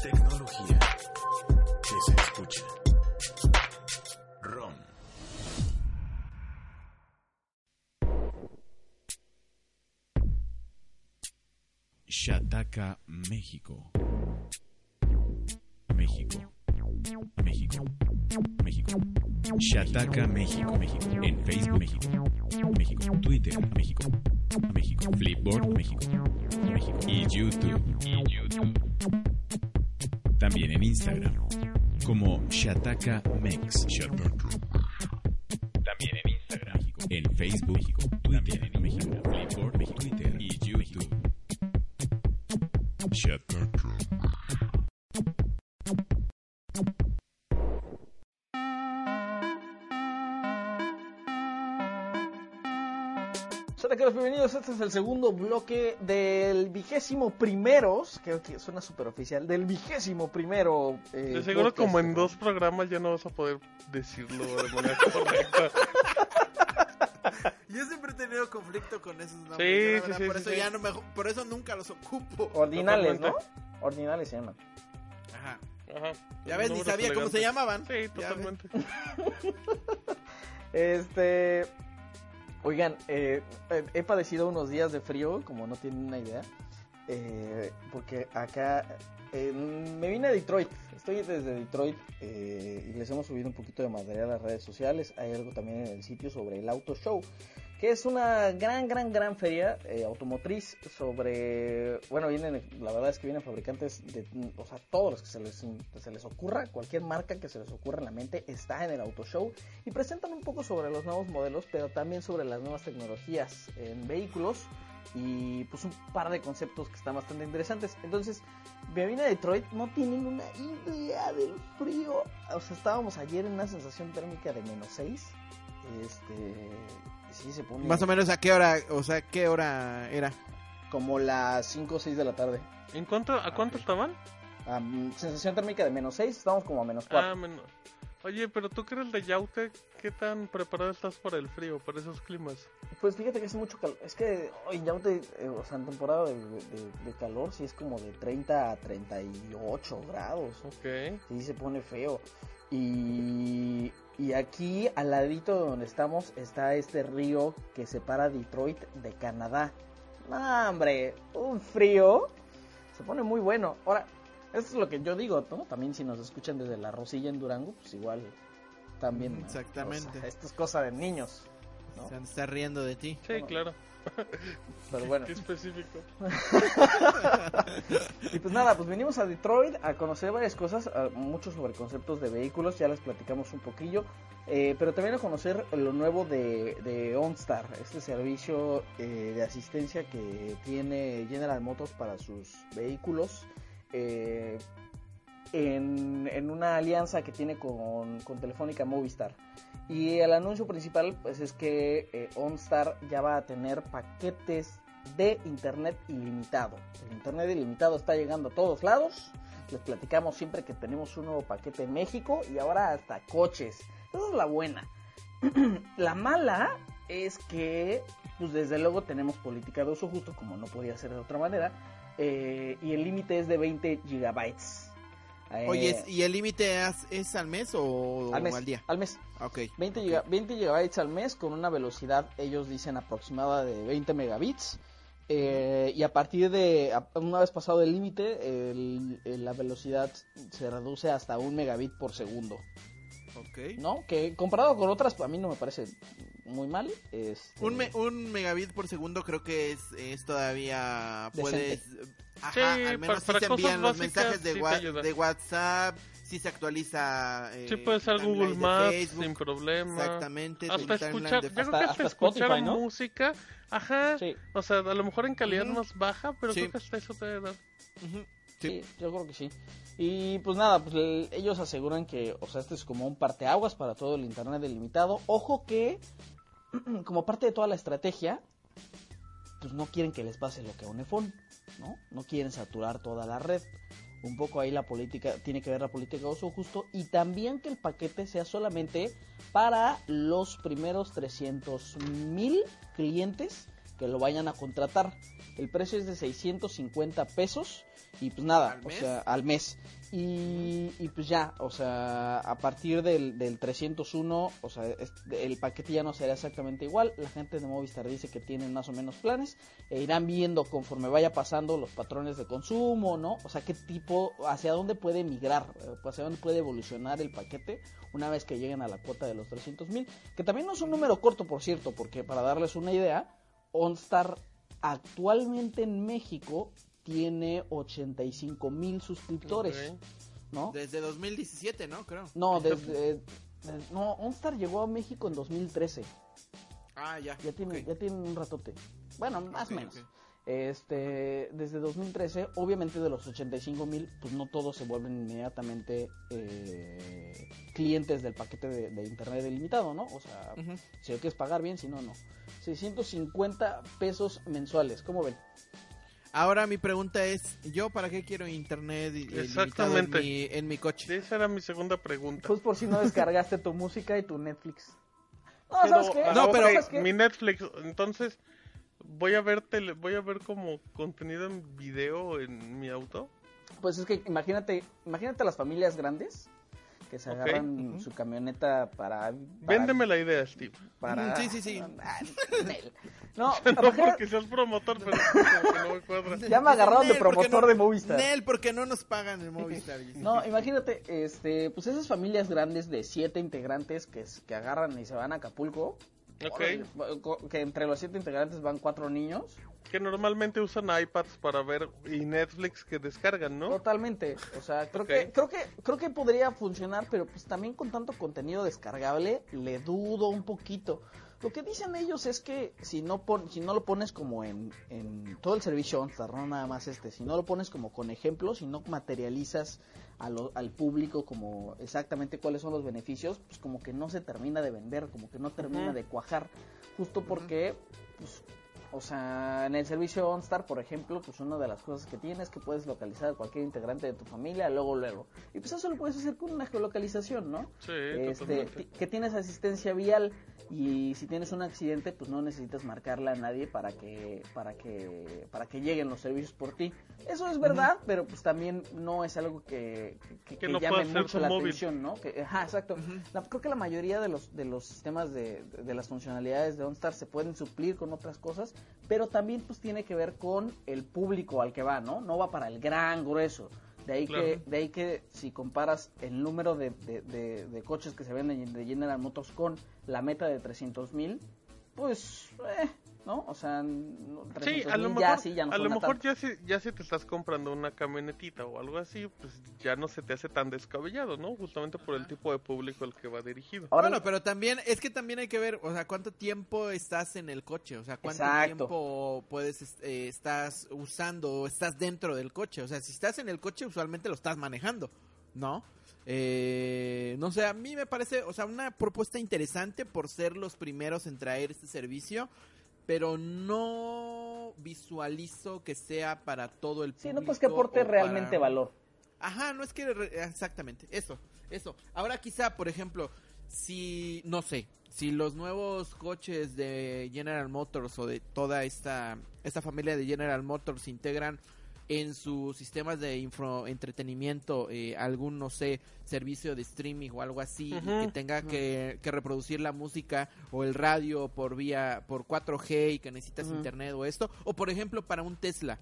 Tecnología que se escucha. ROM. Shataka, México. México. México. México. Shataka, México. México. En Facebook, México. México. Twitter, México. México. Flipboard, México. México. Y YouTube. Y YouTube. También en Instagram como Shataka Mex. También en Instagram. En Facebook. Twitter, en México. Flipboard, México. Twitter y YouTube. Shataka. Este es el segundo bloque del vigésimo primeros, creo que suena súper oficial, del vigésimo primero. eh, De seguro podcast. como en dos programas ya no vas a poder decirlo de manera correcta. Yo siempre he tenido conflicto con esos nombres. Sí, sí, sí, por sí, eso sí. ya no me, por eso nunca los ocupo. Ordinales, ¿no? Ordinales se llaman. Ajá. Ajá. Ya ves, ni sabía cómo se llamaban. Sí, totalmente. Este. Oigan, eh, he padecido unos días de frío, como no tienen una idea. eh, porque acá. me vine a Detroit. Estoy desde Detroit eh, y les hemos subido un poquito de material a las redes sociales. Hay algo también en el sitio sobre el Auto Show, que es una gran, gran, gran feria eh, automotriz sobre. Bueno, vienen, la verdad es que vienen fabricantes de. O sea, todos los que se les, se les ocurra, cualquier marca que se les ocurra en la mente está en el Auto Show y presentan un poco sobre los nuevos modelos, pero también sobre las nuevas tecnologías en vehículos y pues un par de conceptos que están bastante interesantes. Entonces, me vine a Detroit, no tienen una idea del frío. O sea, estábamos ayer en una sensación térmica de menos 6. Este, sí se pone Más o menos a qué hora, o sea, qué hora era. como las 5 o 6 de la tarde. ¿En cuánto, ¿A cuánto estaban? Am, sensación térmica de menos 6, estamos como a menos 4. Ah, menos. Oye, pero tú que eres de Yaute, ¿qué tan preparado estás para el frío, para esos climas? Pues fíjate que hace mucho calor. Es que hoy ya te, eh, o sea, en temporada de, de- de calor sí es como de 30 a 38 grados. Ok. Sí se pone feo. Y, y aquí al ladito de donde estamos está este río que separa Detroit de Canadá. No, hombre, un frío. Se pone muy bueno. Ahora, eso es lo que yo digo, ¿no? También si nos escuchan desde la Rosilla en Durango, pues igual también. ¿no? Exactamente. O sea, esto es cosa de niños. ¿no? Se han de estar riendo de ti. Sí, Bueno. claro. Pero bueno. Qué específico. Y pues nada, pues venimos a Detroit a conocer varias cosas, mucho sobre conceptos de vehículos, ya les platicamos un poquillo, eh, pero también a conocer lo nuevo de, de OnStar, este servicio eh, de asistencia que tiene General Motors para sus vehículos. eh, en, en una alianza que tiene con, con Telefónica Movistar. Y el anuncio principal pues es que eh, OnStar ya va a tener paquetes de Internet ilimitado. El Internet ilimitado está llegando a todos lados. Les platicamos siempre que tenemos un nuevo paquete en México y ahora hasta coches. Esa es la buena. la mala es que, pues desde luego tenemos política de uso justo, como no podía ser de otra manera, eh, y el límite es de 20 gigabytes. Eh, Oye, ¿y el límite es, es al mes o al mes, al día? Al mes. Ok. 20, giga- 20 gigabytes al mes con una velocidad, ellos dicen aproximada de 20 megabits. Eh, y a partir de, una vez pasado el límite, la velocidad se reduce hasta un megabit por segundo. Ok. ¿No? Que comparado con otras, a mí no me parece muy mal. Este, Un, me- un megabit por segundo creo que es, es todavía puedes ajá, Sí, al menos para- sí para se envían los básicas mensajes de, sí wa- de WhatsApp sí se actualiza eh, Sí, puede ser Google Maps Facebook, sin problema. exactamente Hasta escuchar, de- yo creo Hasta- que hasta hasta escuchar Spotify, ¿no? música, ajá, Sí, o sea, a lo mejor en calidad Ujú. más baja, pero Sí. creo que hasta eso te da. Ujú, sí, yo creo que sí. Y pues nada, pues el- ellos aseguran que, o sea, este es como un parteaguas para todo el Internet delimitado. Ojo que, como parte de toda la estrategia, pues no quieren que les pase lo que a un iPhone, ¿no? No quieren saturar toda la red. Un poco ahí la política, tiene que ver la política de uso justo y también que el paquete sea solamente para los primeros 300 mil clientes que lo vayan a contratar. El precio es de 650 pesos y pues nada, ¿Al o mes? sea, al mes. Y, y pues ya, o sea, a partir del, del 301, o sea, el paquete ya no será exactamente igual. La gente de Movistar dice que tienen más o menos planes e irán viendo conforme vaya pasando los patrones de consumo, ¿no? O sea, qué tipo, hacia dónde puede migrar, eh, hacia dónde puede evolucionar el paquete una vez que lleguen a la cuota de los 300 mil, que también no es un número corto, por cierto, porque para darles una idea, OnStar actualmente en México tiene 85 mil suscriptores, Ok. ¿no? desde 2017 no creo No, desde... de- no, OnStar llegó a México en 2013. ah ya Ya tiene, ya tiene un ratote. Bueno, más o menos. Este, desde 2013, obviamente de los 85 mil, pues no todos se vuelven inmediatamente eh, clientes del paquete de, de internet ilimitado, ¿no? O sea, si lo quieres pagar bien, si no, no. 650 pesos mensuales, ¿cómo ven? ahora mi pregunta es yo para qué quiero internet en Exactamente. mi, en mi coche Esa era mi segunda pregunta. Pues por si no descargaste tu música y tu Netflix. No, Pero, ¿sabes qué? ah, No, pero- ¿sabes qué? mi Netflix, entonces voy a ver tele, voy a ver como contenido en video en mi auto. Pues es que imagínate, imagínate las familias grandes que se agarran su camioneta para, para Véndeme la idea, Steve. para- Sí, sí, sí. No, No porque seas promotor, pero no me cuadra. ya me agarraron de Nel, ¿por qué promotor no- de Movistar. Nel, porque no nos pagan el Movistar No, imagínate, este, pues esas familias grandes de siete integrantes que, que agarran y se van a Acapulco. Ok. órale, co- que entre los siete integrantes van cuatro niños. Que normalmente usan iPads para ver y Netflix que descargan, ¿no? Totalmente. O sea, creo que, creo que, creo que podría funcionar, pero pues también con tanto contenido descargable, le dudo un poquito. Lo que dicen ellos es que si no pon, si no lo pones como en, en todo el servicio OnStar, no nada más este, si no lo pones como con ejemplos, si no materializas a lo- al público como exactamente cuáles son los beneficios, pues como que no se termina de vender, como que no termina de cuajar, justo porque pues, o sea, en el servicio OnStar, por ejemplo, pues una de las cosas que tienes es que puedes localizar a cualquier integrante de tu familia luego, luego. Y pues eso lo puedes hacer con una geolocalización, ¿no? Sí, Este, que tienes asistencia vial y si tienes un accidente, pues no necesitas marcarle a nadie para que para que para que lleguen los servicios por ti. Eso es verdad, pero pues también no es algo que, que, Que que no llame mucho la móvil. atención, ¿no? Que, ajá, exacto. La- creo que la mayoría de los de los sistemas de, de, de las funcionalidades de OnStar se pueden suplir con otras cosas, pero también pues tiene que ver con el público al que va, ¿no? No va para el gran grueso. De ahí, Claro. que, de ahí que si comparas el número de, de, de- de coches que se venden de General Motors con la meta de 300 mil, pues, eh, ¿no? O sea, Sí, 300,000 a lo ya mejor, sí, ya no a lo mejor ya, si, ya si te estás comprando una camionetita o algo así, pues ya no se te hace tan descabellado, ¿no? Justamente por el tipo de público al que va dirigido. Ahora, bueno, pero también, es que también hay que ver, o sea, cuánto tiempo estás en el coche, o sea, cuánto Exacto. tiempo puedes, eh, estás usando o estás dentro del coche, o sea, si estás en el coche, usualmente lo estás manejando, ¿no? Eh, no sé, a mí me parece, o sea, una propuesta interesante por ser los primeros en traer este servicio, pero no visualizo que sea para todo el público. Sí, no pues que aporte realmente para- valor. Ajá, no es que re- exactamente, eso, eso. Ahora quizá, por ejemplo, si no sé, si los nuevos coches de General Motors o de toda esta esta familia de General Motors integran en sus sistemas de info entretenimiento eh, algún no sé servicio de streaming o algo así y que tenga que, que reproducir la música o el radio por vía por 4G y que necesitas internet o esto. O por ejemplo para un Tesla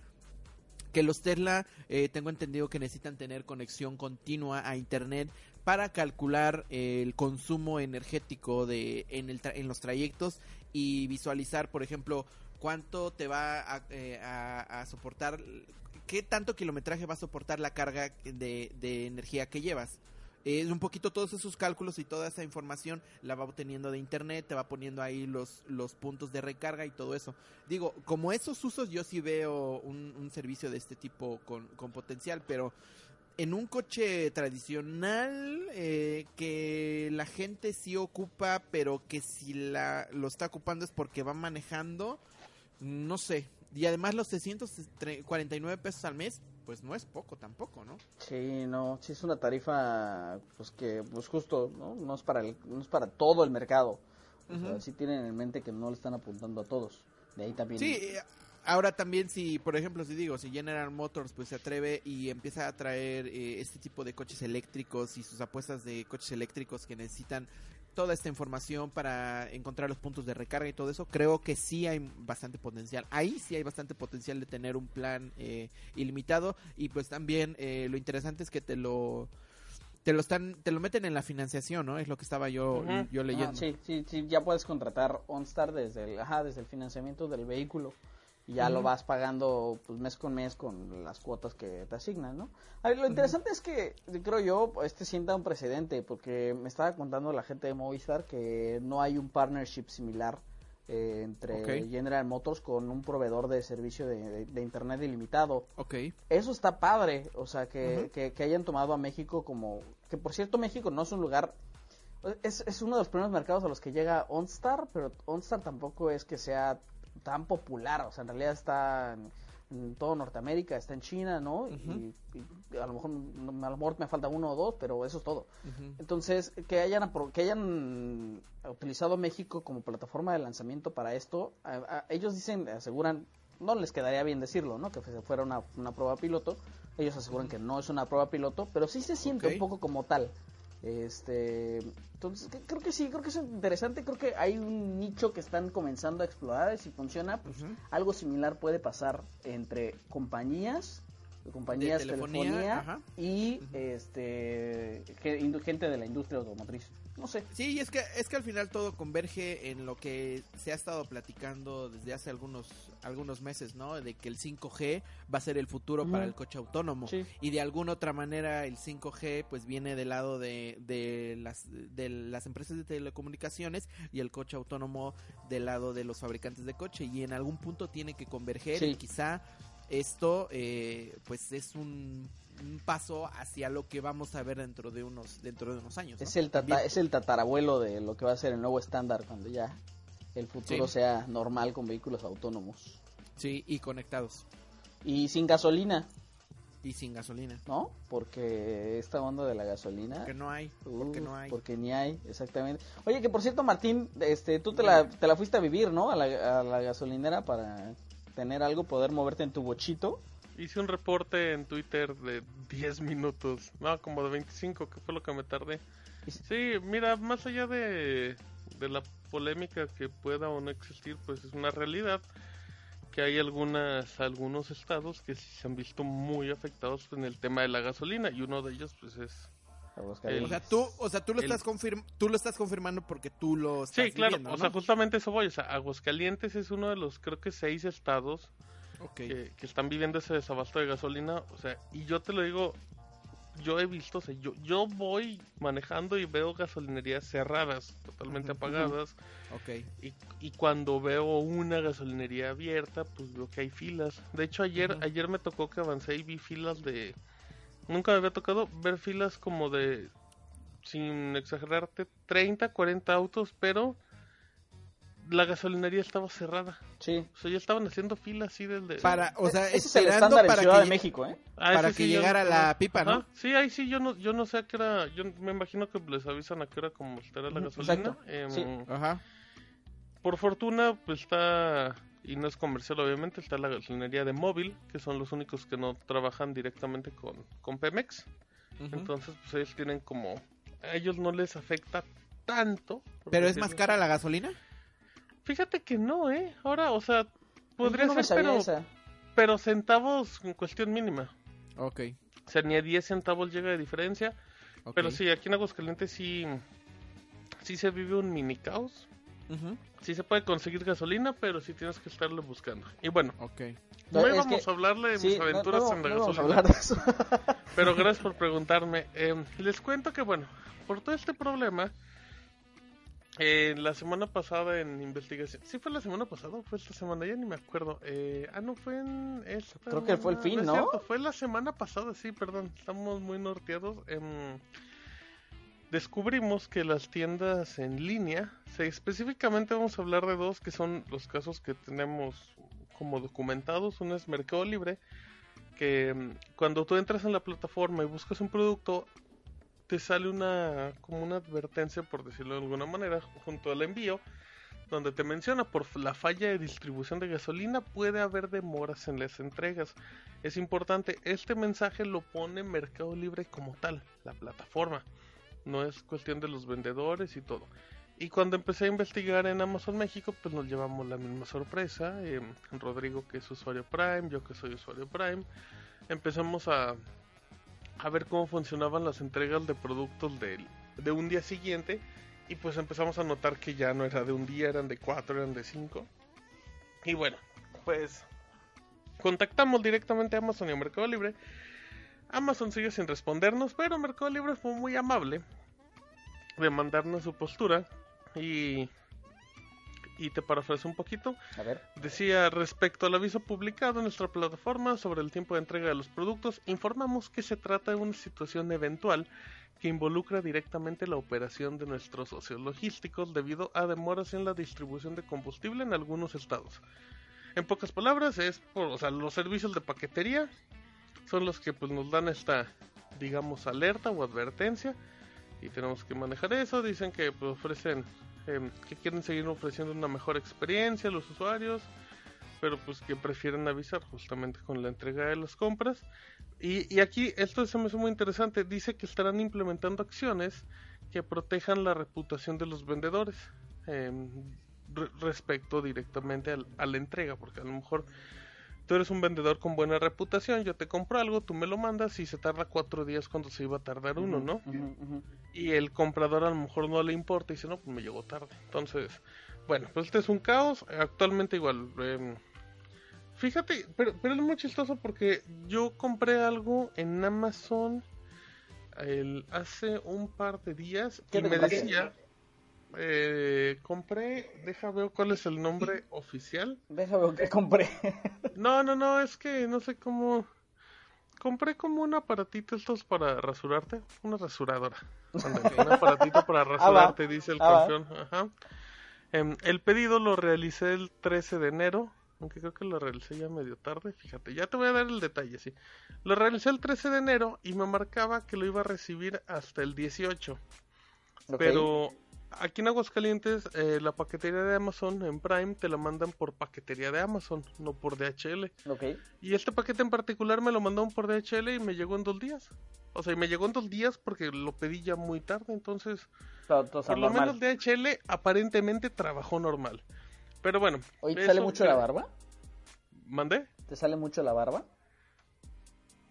que los Tesla eh, tengo entendido que necesitan tener conexión continua a internet para calcular eh, el consumo energético de en, el tra- en los trayectos y visualizar por ejemplo cuánto te va a, eh, a- soportar qué tanto kilometraje va a soportar la carga de, energía que llevas es un poquito todos esos cálculos y toda esa información la va obteniendo de internet, te va poniendo ahí los, los puntos de recarga y todo eso. Digo, como esos usos yo sí veo un, un servicio de este tipo con, con potencial, pero en un coche tradicional eh, que la gente sí ocupa, pero que si la, lo está ocupando es porque va manejando, no sé. Y además los 649 pesos al mes, pues no es poco tampoco, ¿no? Sí, no, sí es una tarifa, pues que, pues justo, ¿no? No es para, el, no es para todo el mercado. O sea, sí tienen en mente que no le están apuntando a todos. De ahí también. Sí, ahora también si, por ejemplo, si digo, si General Motors pues se atreve y empieza a traer eh, este tipo de coches eléctricos y sus apuestas de coches eléctricos que necesitan toda esta información para encontrar los puntos de recarga y todo eso, creo que sí hay bastante potencial. Ahí sí hay bastante potencial de tener un plan eh, ilimitado y pues también eh, lo interesante es que te lo te lo están te lo meten en la financiación, ¿no? Es lo que estaba yo yo Ajá, leyendo. sí, sí, sí, ya puedes contratar OnStar desde el, ajá, desde el financiamiento del vehículo y ya lo vas pagando pues mes con mes con las cuotas que te asignan, ¿no? A ver, lo interesante es que creo yo este sienta un precedente porque me estaba contando la gente de Movistar que no hay un partnership similar eh, entre. General Motors con un proveedor de servicio de, de- de internet ilimitado. Ok. Eso está padre, o sea, que, que, que hayan tomado a México como... Que por cierto, México no es un lugar... Es, es uno de los primeros mercados a los que llega OnStar, pero OnStar tampoco es que sea tan popular, o sea, en realidad está en, en todo Norteamérica, está en China, ¿no? y, y a lo mejor a lo mejor me falta uno o dos, pero eso es todo. Entonces, que hayan, que hayan utilizado México como plataforma de lanzamiento para esto, a- a- ellos dicen, aseguran, no les quedaría bien decirlo, ¿no? Que fue- fuera una, una prueba piloto. Ellos aseguran que no es una prueba piloto, pero sí se siente un poco como tal. Este, entonces creo que sí, creo que es interesante, creo que hay un nicho que están comenzando a explorar y si funciona, pues algo similar puede pasar entre compañías, compañías de telefonía, y este gente de la industria automotriz. No sé. Sí, y es que es que al final todo converge en lo que se ha estado platicando desde hace algunos algunos meses, ¿no? De que el 5G va a ser el futuro para el coche autónomo Sí. y de alguna otra manera el 5G pues viene del lado de, de las de las empresas de telecomunicaciones y el coche autónomo del lado de los fabricantes de coche y en algún punto tiene que converger Sí. y quizá esto eh, pues es un, un paso hacia lo que vamos a ver dentro de unos dentro de unos años. ¿no? Es el, tata- es el tatarabuelo de lo que va a ser el nuevo estándar cuando ya el futuro Sí. sea normal con vehículos autónomos. Sí, y conectados. Y sin gasolina, Y sin gasolina. ¿no? Porque esta onda de la gasolina... Porque no hay. Porque uh, no hay. Porque ni hay, exactamente. Oye, que por cierto, Martín, este, tú te la, te la fuiste a vivir, ¿no? A la, a la gasolinera para tener algo, poder moverte en tu bochito. Hice un reporte en Twitter de 10 minutos, no, como de 25, que fue lo que me tardé. Sí, mira, más allá de, de la polémica que pueda o no existir, pues es una realidad que hay algunas algunos estados que sí se han visto muy afectados en el tema de la gasolina y uno de ellos pues es Aguascalientes. O sea, tú, o sea, tú lo El- estás confirm tú lo estás confirmando porque tú lo estás Sí, claro, viviendo, o sea, justamente eso voy, o sea, Aguascalientes es uno de los creo que seis estados Que, que están viviendo ese desabasto de gasolina, o sea, y yo te lo digo, yo he visto, o sea, yo, yo voy manejando y veo gasolinerías cerradas, totalmente apagadas, Ok. y, y cuando veo una gasolinería abierta, pues veo que hay filas. De hecho, ayer, ayer me tocó que avancé y vi filas de... Nunca me había tocado ver filas como de, sin exagerarte, 30, 40 autos, pero la gasolinería estaba cerrada. Sí. O sea, ya estaban haciendo fila así desde... Para, o sea, Ese es el esperando estándar en para Ciudad que de México, ¿eh? Ah, para que sí, llegara la pipa, ¿no? Ajá, Sí, ahí sí, yo no, yo no sé a qué hora, yo me imagino que les avisan a qué hora como estará la gasolina. Em, sí. Ajá. Por fortuna, pues está, y no es comercial obviamente, está la gasolinería de móvil, que son los únicos que no trabajan directamente con, con Pemex. Entonces, pues ellos tienen como, a ellos no les afecta tanto. Pero es más cara la gasolina. Fíjate que no, ¿eh? Ahora, o sea, podría no ser, pero, esa. pero centavos en cuestión mínima. Ok. O sea, ni a 10 centavos llega de diferencia. ok. Pero sí, aquí en Aguascalientes sí, sí se vive un mini caos. Sí se puede conseguir gasolina, pero sí tienes que estarle buscando. Y bueno, Ok. no, es íbamos que- a hablarle de Sí, mis aventuras no, en la no vamos a gasolina. hablar de eso. Pero gracias por preguntarme. Eh, les cuento que, bueno, por todo este problema, eh, la semana pasada en investigación. ¿Sí fue la semana pasada o fue esta semana? Ya ni me acuerdo. Eh, ah, no, fue en esta. Creo que fue el fin, es ¿no? cierto, fue la semana pasada, sí, perdón. Estamos muy norteados. Em, descubrimos que las tiendas en línea, sí, específicamente vamos a hablar de dos que son los casos que tenemos como documentados. Uno es Mercado Libre, que mm, cuando tú entras en la plataforma y buscas un producto, te sale una como una advertencia, por decirlo de alguna manera, junto al envío, donde te menciona por la falla de distribución de gasolina puede haber demoras en las entregas. Es importante, este mensaje lo pone Mercado Libre como tal, la plataforma. No es cuestión de los vendedores y todo. Y cuando empecé a investigar en Amazon México, pues nos llevamos la misma sorpresa. eh, Rodrigo, que es usuario Prime, yo que soy usuario Prime, empezamos a, a ver cómo funcionaban las entregas de productos del- de un día siguiente. Y pues empezamos a notar que ya no era de un día, eran de cuatro, eran de cinco. Y bueno, pues contactamos directamente a Amazon y a Mercado Libre. Amazon sigue sin respondernos, pero Mercado Libre fue muy amable de mandarnos su postura y y te parafraseo un poquito. A ver. Decía respecto al aviso publicado en nuestra plataforma sobre el tiempo de entrega de los productos, informamos que se trata de una situación eventual que involucra directamente la operación de nuestros socios logísticos debido a demoras en la distribución de combustible en algunos estados. En pocas palabras, es por, o sea, los servicios de paquetería son los que pues nos dan esta, digamos, alerta o advertencia y tenemos que manejar eso. Dicen que pues, ofrecen, em, que quieren seguir ofreciendo una mejor experiencia a los usuarios, pero pues que prefieren avisar justamente con la entrega de las compras. Y, y aquí esto se me hace muy interesante. Dice que estarán implementando acciones que protejan la reputación de los vendedores em, re- respecto directamente a la entrega, porque a lo mejor tú eres un vendedor con buena reputación, yo te compro algo, tú me lo mandas y se tarda cuatro días cuando se iba a tardar uno, ¿no? y el comprador a lo mejor no le importa y dice, no, pues me llegó tarde. Entonces, bueno, pues este es un caos. Actualmente igual. em, fíjate, pero, pero es muy chistoso porque yo compré algo en Amazon el, hace un par de días ¿Qué y me decía... eh, compré, deja ver cuál es el nombre oficial. Déjame ver qué compré. No, no, no, es que no sé cómo. Compré como un aparatito estos para rasurarte, una rasuradora. Un aparatito para rasurarte, dice el Ah, campeón. Ajá. Em, el pedido lo realicé el 13 de enero, aunque creo que lo realicé ya medio tarde, fíjate, ya te voy a dar el detalle, sí. Lo realicé el 13 de enero y me marcaba que lo iba a recibir hasta el 18. Ok. Pero aquí en Aguascalientes, eh, la paquetería de Amazon en Prime te la mandan por paquetería de Amazon, no por DHL. Ok. Y este paquete en particular me lo mandaron por DHL y me llegó en dos días. O sea, y me llegó en dos días porque lo pedí ya muy tarde. Entonces, Todo, todo está por lo menos DHL aparentemente trabajó normal. Pero bueno. Oye, ¿te sale mucho que- la barba? ¿Mandé? ¿Te sale mucho la barba?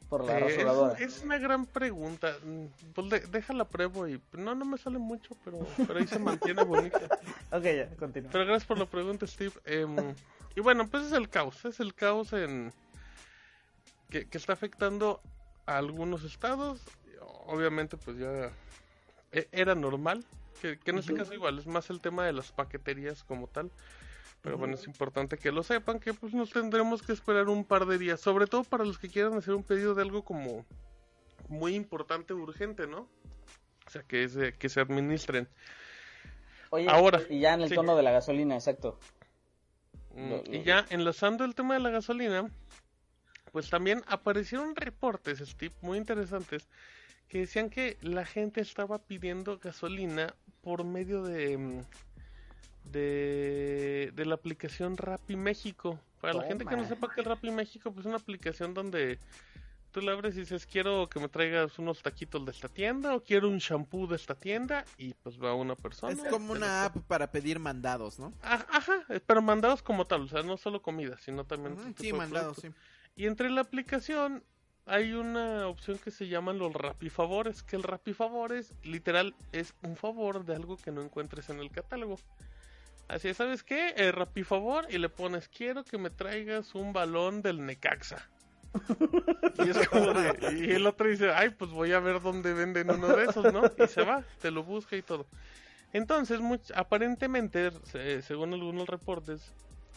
Por la Eh, es, rasuradora. es una gran pregunta. Mm, Pues de- déjala pruebo y no, no me sale mucho, pero, pero ahí se mantiene bonita. Ok, ya, continúa. Pero gracias por la pregunta, Steve. Em, y bueno, pues es el caos. Es el caos en que, que está afectando a algunos estados. Obviamente, pues ya e- era normal. Que, que en este caso igual es más el tema de las paqueterías como tal. Pero bueno, es importante que lo sepan que pues nos tendremos que esperar un par de días. Sobre todo para los que quieran hacer un pedido de algo como muy importante, urgente, ¿no? O sea, que, es, de- que se administren. Oye, Ahora, y ya en el sí. tono de la gasolina, exacto. Mm, Lo- Y ya enlazando el tema de la gasolina, pues también aparecieron reportes, Steve, muy interesantes, que decían que la gente estaba pidiendo gasolina por medio de mm, de, de la aplicación Rappi México. Para la gente que no sepa que el Rappi México pues es una aplicación donde tú le abres y dices quiero que me traigas unos taquitos de esta tienda o quiero un shampoo de esta tienda y pues va una persona. Es como una app para pedir mandados, ¿no? Ah, Ajá, eh, pero mandados como tal, o sea, no solo comida, sino también... Otro Sí, mandados, sí. Y entre la aplicación hay una opción que se llaman los rapifavores, que el rapifavores literal es un favor de algo que no encuentres en el catálogo. Así es, ¿sabes qué? El rapifavor y le pones, quiero que me traigas un balón del Necaxa. Y, es como de- y el otro dice, ay, pues voy a ver dónde venden uno de esos, ¿no? Y se va, te lo busca y todo. Entonces, much- aparentemente, se- según algunos reportes,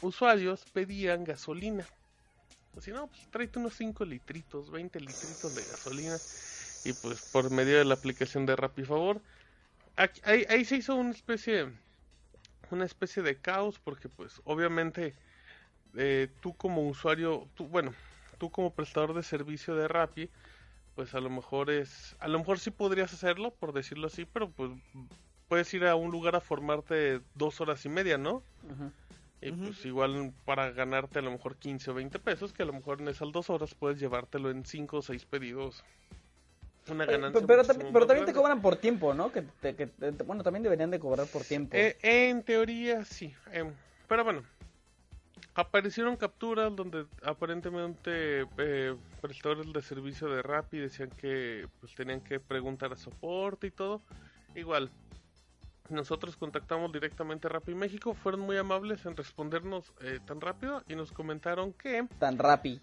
usuarios pedían gasolina. Pues si no, pues tráete unos 5 litritos, 20 litritos de gasolina. Y pues por medio de la aplicación de RappiFavor. aquí- Ahí, ahí se hizo una especie, una especie de caos porque pues obviamente eh, tú como usuario, tú, bueno, tú como prestador de servicio de Rappi, pues a lo mejor es, a lo mejor sí podrías hacerlo, por decirlo así, pero pues puedes ir a un lugar a formarte dos horas y media, ¿no? Y pues igual para ganarte a lo mejor 15 o 20 pesos, que a lo mejor en esas dos horas puedes llevártelo en 5 o 6 pedidos. Una Eh, ganancia. pero, pero también te cobran por tiempo, ¿no? Que, te- que te- bueno, también deberían de cobrar por tiempo. Eh, en teoría sí. em, pero bueno, aparecieron capturas donde aparentemente eh, prestadores de servicio de Rappi decían que pues tenían que preguntar a soporte y todo. Igual, nosotros contactamos directamente a Rappi México, fueron muy amables en respondernos eh, tan rápido y nos comentaron que Tan rápido.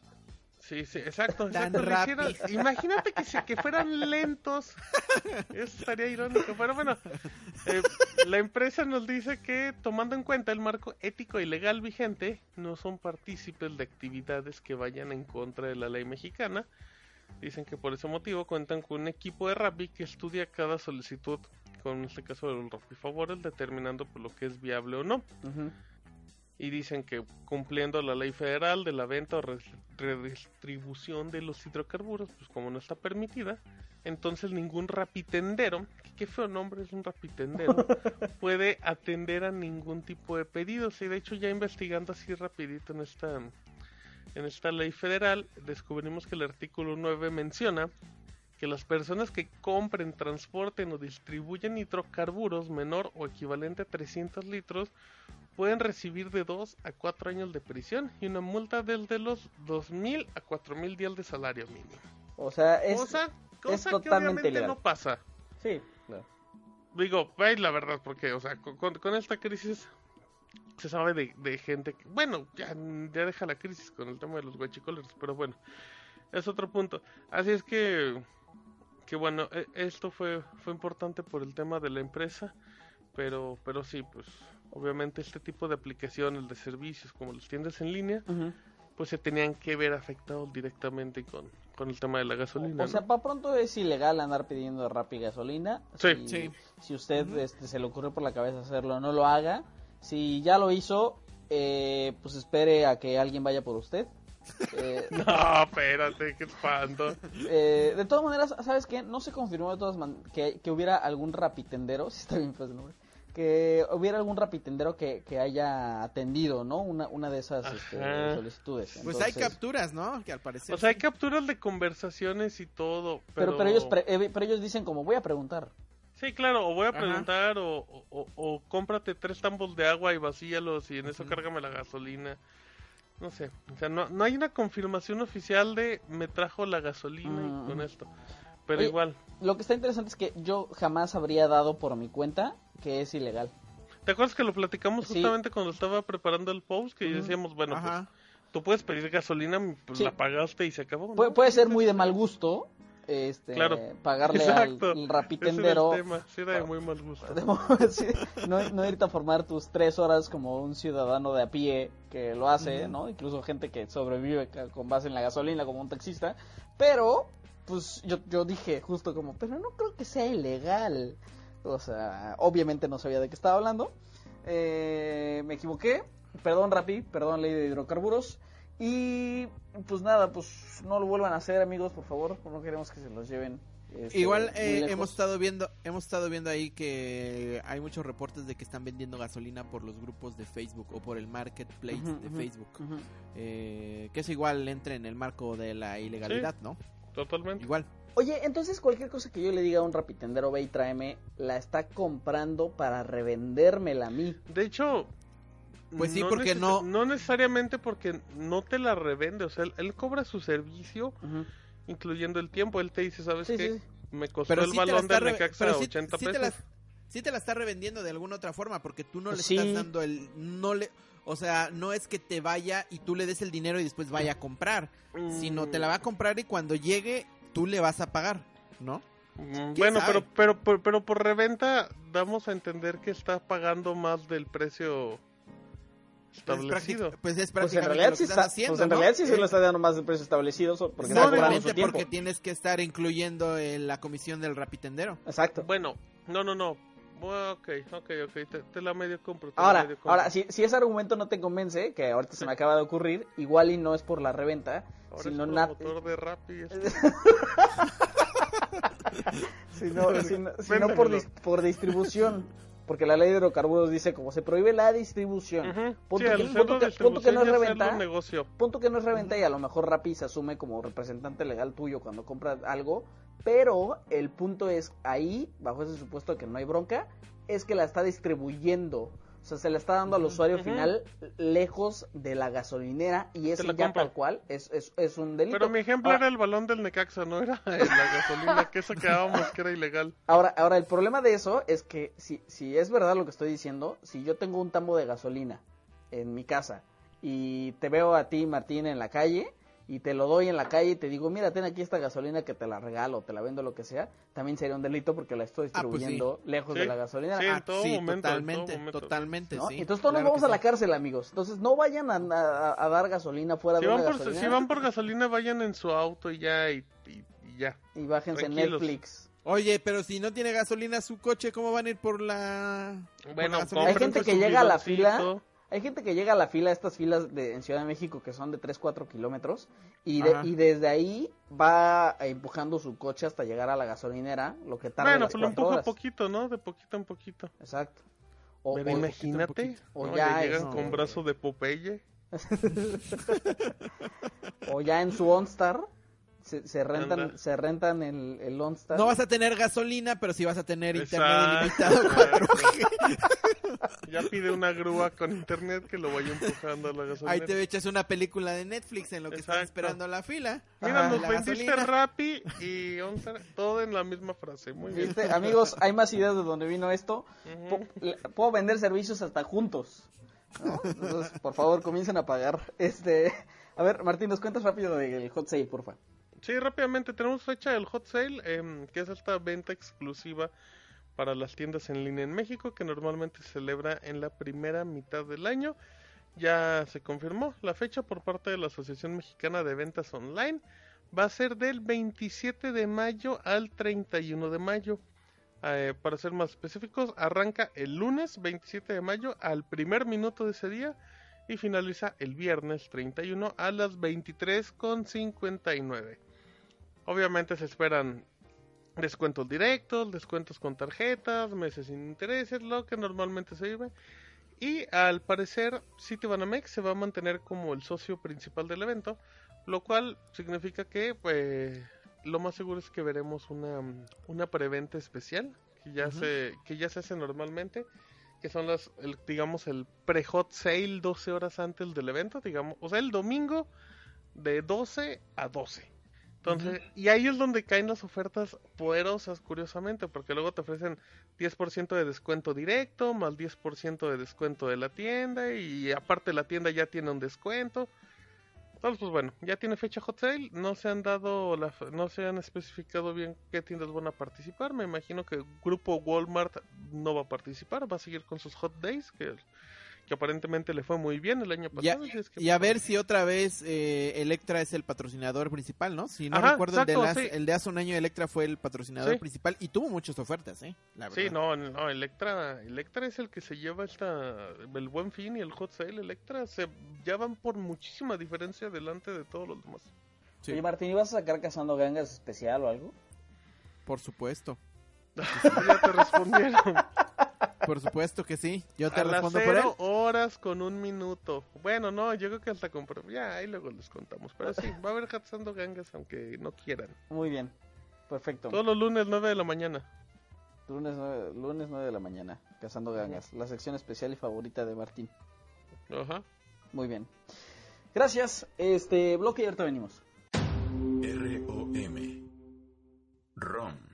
Sí, sí, exacto. Tan exacto, hicieron- imagínate que, que fueran lentos. Eso estaría irónico. Pero bueno, eh, la empresa nos dice que tomando en cuenta el marco ético y legal vigente, no son partícipes de actividades que vayan en contra de la ley mexicana. Dicen que por ese motivo cuentan con un equipo de Rappi que estudia cada solicitud, con este caso de los Rappi Favores, determinando por lo que es viable o no. Y dicen que cumpliendo la ley federal de la venta o re- redistribución de los hidrocarburos, pues como no está permitida, entonces ningún rapitendero, que qué feo nombre es un rapitendero, puede atender a ningún tipo de pedidos. Y de hecho ya investigando así rapidito en esta, en esta ley federal, descubrimos que el artículo 9 menciona que las personas que compren, transporten o distribuyen hidrocarburos menor o equivalente a 300 litros pueden recibir de 2 a 4 años de prisión y una multa desde los 2.000 a 4.000 días de salario mínimo. O sea, es... cosa cosa que totalmente obviamente ilegal. no pasa. Sí, claro. Digo, es la verdad, porque, o sea, con, con- con esta crisis se sabe de, de gente que, bueno, ya, ya deja la crisis con el tema de los guachicoleros, pero bueno, es otro punto. Así es que, que bueno, e- esto fue, fue importante por el tema de la empresa, pero, pero sí, pues, obviamente este tipo de aplicaciones, de servicios, como las tiendas en línea, pues se tenían que ver afectados directamente con, con el tema de la gasolina. O sea, ¿no? para pronto es ilegal andar pidiendo Rappi gasolina. Sí. Si, Sí. si usted este, se le ocurre por la cabeza hacerlo, no lo haga. Si ya lo hizo, eh, pues espere a que alguien vaya por usted. Eh, No, espérate, qué espanto. eh, de todas maneras, ¿sabes qué? No se confirmó de todas maneras que, que hubiera algún rapitendero, si está bien feo ese nombre, que hubiera algún rapitendero que, que haya atendido, ¿no? Una, una de esas este, solicitudes. Pues hay capturas, ¿no? Que al parecer. O sea, hay capturas de conversaciones y todo. Pero, Pero, pero, ellos pre- eh, pero ellos dicen como voy a preguntar. Sí, claro, o voy a preguntar, o, o, cómprate tres tambos de agua y vacíalos y en eso cárgame la gasolina. No sé, o sea, no, no hay una confirmación oficial de me trajo la gasolina y Mm. con esto. Pero Oye, igual, Lo que está interesante es que yo jamás habría dado por mi cuenta que es ilegal. ¿te acuerdas que lo platicamos Sí. justamente cuando estaba preparando el post? Que decíamos, bueno, Ajá. pues tú puedes pedir gasolina, pues Sí. la pagaste y se acabó. ¿no? Puede, puede ser muy de mal gusto este, Claro. pagarle Exacto. al, Ese rapitendero. era el tema, sí era de muy mal gusto. Sí, no, no irte a formar tus tres horas como un ciudadano de a pie que lo hace, ¿no? Incluso gente que sobrevive con base en la gasolina como un taxista. Pero, pues yo, yo dije justo como, pero no creo que sea ilegal. O sea, obviamente no sabía de qué estaba hablando. Eh, me equivoqué. Perdón, Rappi. Perdón, ley de hidrocarburos. Y pues nada, pues no lo vuelvan a hacer, amigos, por favor. No queremos que se los lleven. este, Igual eh, hemos estado viendo, hemos estado viendo ahí que hay muchos reportes de que están vendiendo gasolina por los grupos de Facebook o por el marketplace de Facebook. Eh, que eso igual entra en el marco de la ilegalidad, ¿no? Totalmente. Igual. Oye, entonces cualquier cosa que yo le diga a un rapitendero, ve y tráeme, la está comprando para revendérmela a mí. De hecho, Pues sí, porque no- No necesariamente porque no te la revende, o sea, él, él cobra su servicio, incluyendo el tiempo. Él te dice, ¿sabes Sí, qué? sí, sí. Me costó Pero el sí balón re- Necaxa pero sí- 80 sí te pesos. la- sí te la está revendiendo de alguna otra forma porque tú no le Sí. estás dando el no le o sea, no es que te vaya y tú le des el dinero y después vaya a comprar, sino te la va a comprar y cuando llegue tú le vas a pagar, ¿no? Mm, ¿Quién Bueno, pero, pero, pero, pero por reventa damos a entender que está pagando más del precio Es establecido. Pues es Pues en prácticamente realidad lo sí que está, estás haciendo, pues en ¿no? realidad sí se Eh, lo está dando más del precio establecido porque No, su tiempo. porque tienes que estar incluyendo en la comisión del rapitendero. Exacto. Bueno, no, no, no. Bueno, ok, ok, ok, te, te la medio compro. Ahora, medio compro. ahora si, si ese argumento no te convence, que ahorita se me acaba de ocurrir, igual y no es por la reventa, Ahora sino, es nat- promotor de Rappi. este. sino, sino- sino por, dis- por distribución. Porque la ley de hidrocarburos dice como se prohíbe la distribución. Punto Sí, que- punto que- punto que no es reventa. Punto que no es reventa y a lo mejor Rappi se asume como representante legal tuyo cuando compras algo, pero el punto es ahí, bajo ese supuesto de que no hay bronca, es que la está distribuyendo. O sea, se la está dando al usuario final lejos de la gasolinera y ese la ya tal cual es, es, es un delito. Pero mi ejemplo ahora, era el balón del Necaxa, no era la gasolina, que esa quedábamos que era ilegal. ahora, ahora, el problema de eso es que si, si es verdad lo que estoy diciendo, si yo tengo un tambo de gasolina en mi casa y te veo a ti, Martín, en la calle y te lo doy en la calle y te digo, mira, ten aquí esta gasolina que te la regalo, te la vendo, lo que sea, también sería un delito porque la estoy Ah, pues sí. distribuyendo lejos Sí, de la gasolinera. sí. En Ah, todo sí, momento, en todo totalmente, momento. totalmente, ¿no? sí. Entonces todos nos claro vamos que a la sí. cárcel, amigos. Entonces no vayan a, a- a dar gasolina fuera Si de van, una por, gasolinera si van por gasolina, vayan en su auto y ya, y, y- y ya. y bájense en tranquilos. Netflix. Oye, pero si no tiene gasolina su coche, ¿cómo van a ir por la por Bueno, la gasolina? Hay gente que su llega a la fila Hay gente que llega a la fila, estas filas de, en Ciudad de México que son de 3-4 kilómetros, y, de- y desde ahí va empujando su coche hasta llegar a la gasolinera, lo que tarda Bueno, las pues lo empuja horas. poquito, ¿no? De poquito en poquito. Exacto. O, Pero o- imagínate, poquito. O ¿no? ya llegan con brazo de Popeye. o ya en su OnStar, se, se rentan, Anda. se rentan el, el OnStar. No vas a tener gasolina, pero sí vas a tener internet ilimitado 4G. Ya pide una grúa con internet que lo vaya empujando a la gasolina. Ahí te echas una película de Netflix en lo que estás Exacto. esperando la fila. Mira, Ajá, nos la vendiste gasolina. Rappi y Onza, todo en la misma frase. Muy bien. ¿Viste? Amigos, hay más ideas de dónde vino esto. Puedo vender servicios hasta juntos. ¿no? Entonces, por favor, comiencen a pagar. Este, a ver, Martín, nos cuentas rápido del hot sale, porfa. Sí, rápidamente, tenemos fecha del hot sale, em, que es esta venta exclusiva para las tiendas en línea en México, que normalmente se celebra en la primera mitad del año. Ya se confirmó la fecha por parte de la Asociación Mexicana de Ventas Online. Va a ser del 27 de mayo al 31 de mayo. Eh, para ser más específicos, arranca el lunes 27 de mayo al primer minuto de ese día y finaliza el viernes 31 a las 23.59. Obviamente se esperan descuentos directos, descuentos con tarjetas, meses sin intereses, lo que normalmente se vive. Y al parecer Citibanamex se va a mantener como el socio principal del evento, lo cual significa que pues, lo más seguro es que veremos una, una preventa especial que ya, se, que ya se hace normalmente, que son las, el- digamos, el pre-hot sale 12 horas antes del evento, digamos, o sea, el domingo de 12 a 12. Entonces, y ahí es donde caen las ofertas poderosas, curiosamente, porque luego te ofrecen 10% de descuento directo, más 10% de descuento de la tienda, y aparte la tienda ya tiene un descuento. Entonces, pues bueno, ya tiene fecha hot sale, no se han dado, la, no se han especificado bien qué tiendas van a participar. Me imagino que el grupo Walmart no va a participar, va a seguir con sus hot days, que, que aparentemente le fue muy bien el año pasado. así es que- Y a ver si otra vez eh, Electra es el patrocinador principal, ¿no? Si no Ajá, recuerdo, el, de exacto, las- sí. el de hace un año Electra fue el patrocinador Sí. principal y tuvo muchas ofertas, ¿eh? La Sí, no, no, Electra, Electra es el que se lleva esta, el buen fin y el hot sale. Electra se ya van por muchísima diferencia delante de todos los demás. Sí. Oye, Martín, ¿ibas a sacar Cazando Gangas especial o algo? Por supuesto. ya te respondieron. Por supuesto que sí. Yo te a las respondo por él. cero horas con un minuto. Bueno, no, yo creo que hasta compré. Ya, ahí luego les contamos. Pero sí, va a haber Hatsando Gangas aunque no quieran. Muy bien. Perfecto. Todos los lunes 9 de la mañana. Lunes 9, lunes 9 de la mañana. Cazando Gangas. La sección especial y favorita de Martín. Ajá. Muy bien. Gracias. Este bloque y ahorita venimos. R-O-M. ROM.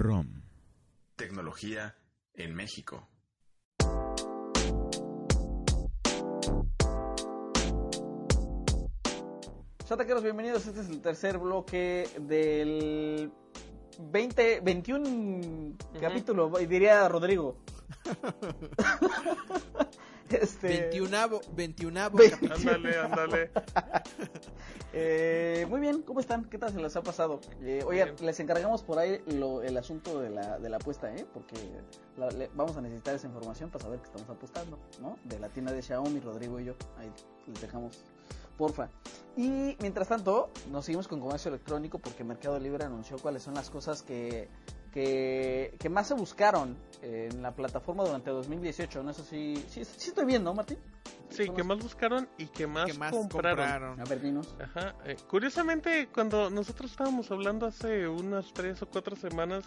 ROM. Tecnología en México. Chataqueros, bienvenidos. Este es el tercer bloque del 20, 21 capítulo, diría Rodrigo. este, 21 21 Ve- capítulo. Ándale, ándale. eh, muy bien, ¿cómo están? ¿Qué tal se les ha pasado? Eh, les encargamos por ahí lo- el asunto de la, de la apuesta, ¿eh? Porque la- le- vamos a necesitar esa información para saber que estamos apostando, ¿no? De la tienda de Xiaomi, Rodrigo y yo. Ahí les dejamos, porfa. Y mientras tanto, nos seguimos con comercio electrónico porque Mercado Libre anunció cuáles son las cosas que, que, que más se buscaron en la plataforma durante 2018. No si, sí, sí estoy bien, ¿no, Martín? Sí, que más buscaron y que más, que más compraron. compraron. A ver, dinos. Ajá. eh, curiosamente, cuando nosotros estábamos hablando hace unas tres o cuatro semanas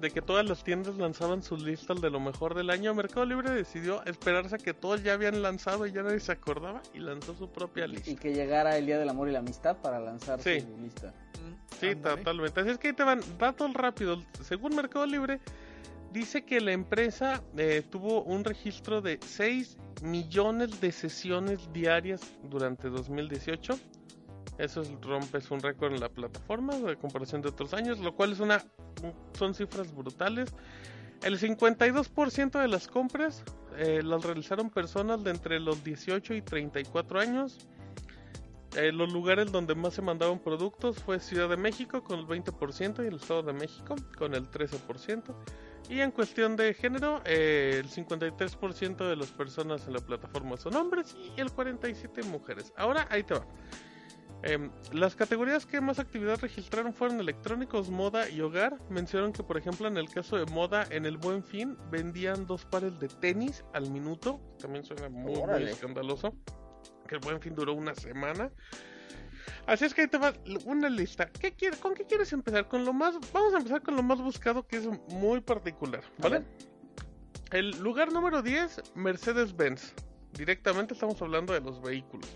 de que todas las tiendas lanzaban sus listas de lo mejor del año, Mercado Libre decidió esperarse a que todos ya habían lanzado y ya nadie se acordaba y lanzó su propia lista. Y que llegara el Día del Amor y la Amistad para lanzar Sí. su lista. Mm, Sí, ándale. totalmente. Así es que ahí te van datos rápidos. Según Mercado Libre, dice que la empresa eh, tuvo un registro de 6 millones de sesiones diarias durante 2018. Eso es, rompes un récord en la plataforma de comparación de otros años, lo cual es una son cifras brutales. El 52% de las compras eh, las realizaron personas de entre los 18 y 34 años. Eh, los lugares donde más se mandaban productos fue Ciudad de México con el 20% y el Estado de México con el 13%. Y en cuestión de género, eh, el 53% de las personas en la plataforma son hombres y el 47% mujeres. Ahora ahí te va. Em, las categorías que más actividad registraron fueron electrónicos, moda y hogar. Mencionaron que, por ejemplo, en el caso de moda, en el Buen Fin vendían dos pares de tenis al minuto. También suena muy, muy escandaloso. Que el Buen Fin duró una semana. Así es que ahí te va una lista. ¿Qué quiere, ¿Con qué quieres empezar? Con lo más, vamos a empezar con lo más buscado que es muy particular, ¿vale? El lugar número 10, Mercedes-Benz. Directamente estamos hablando de los vehículos.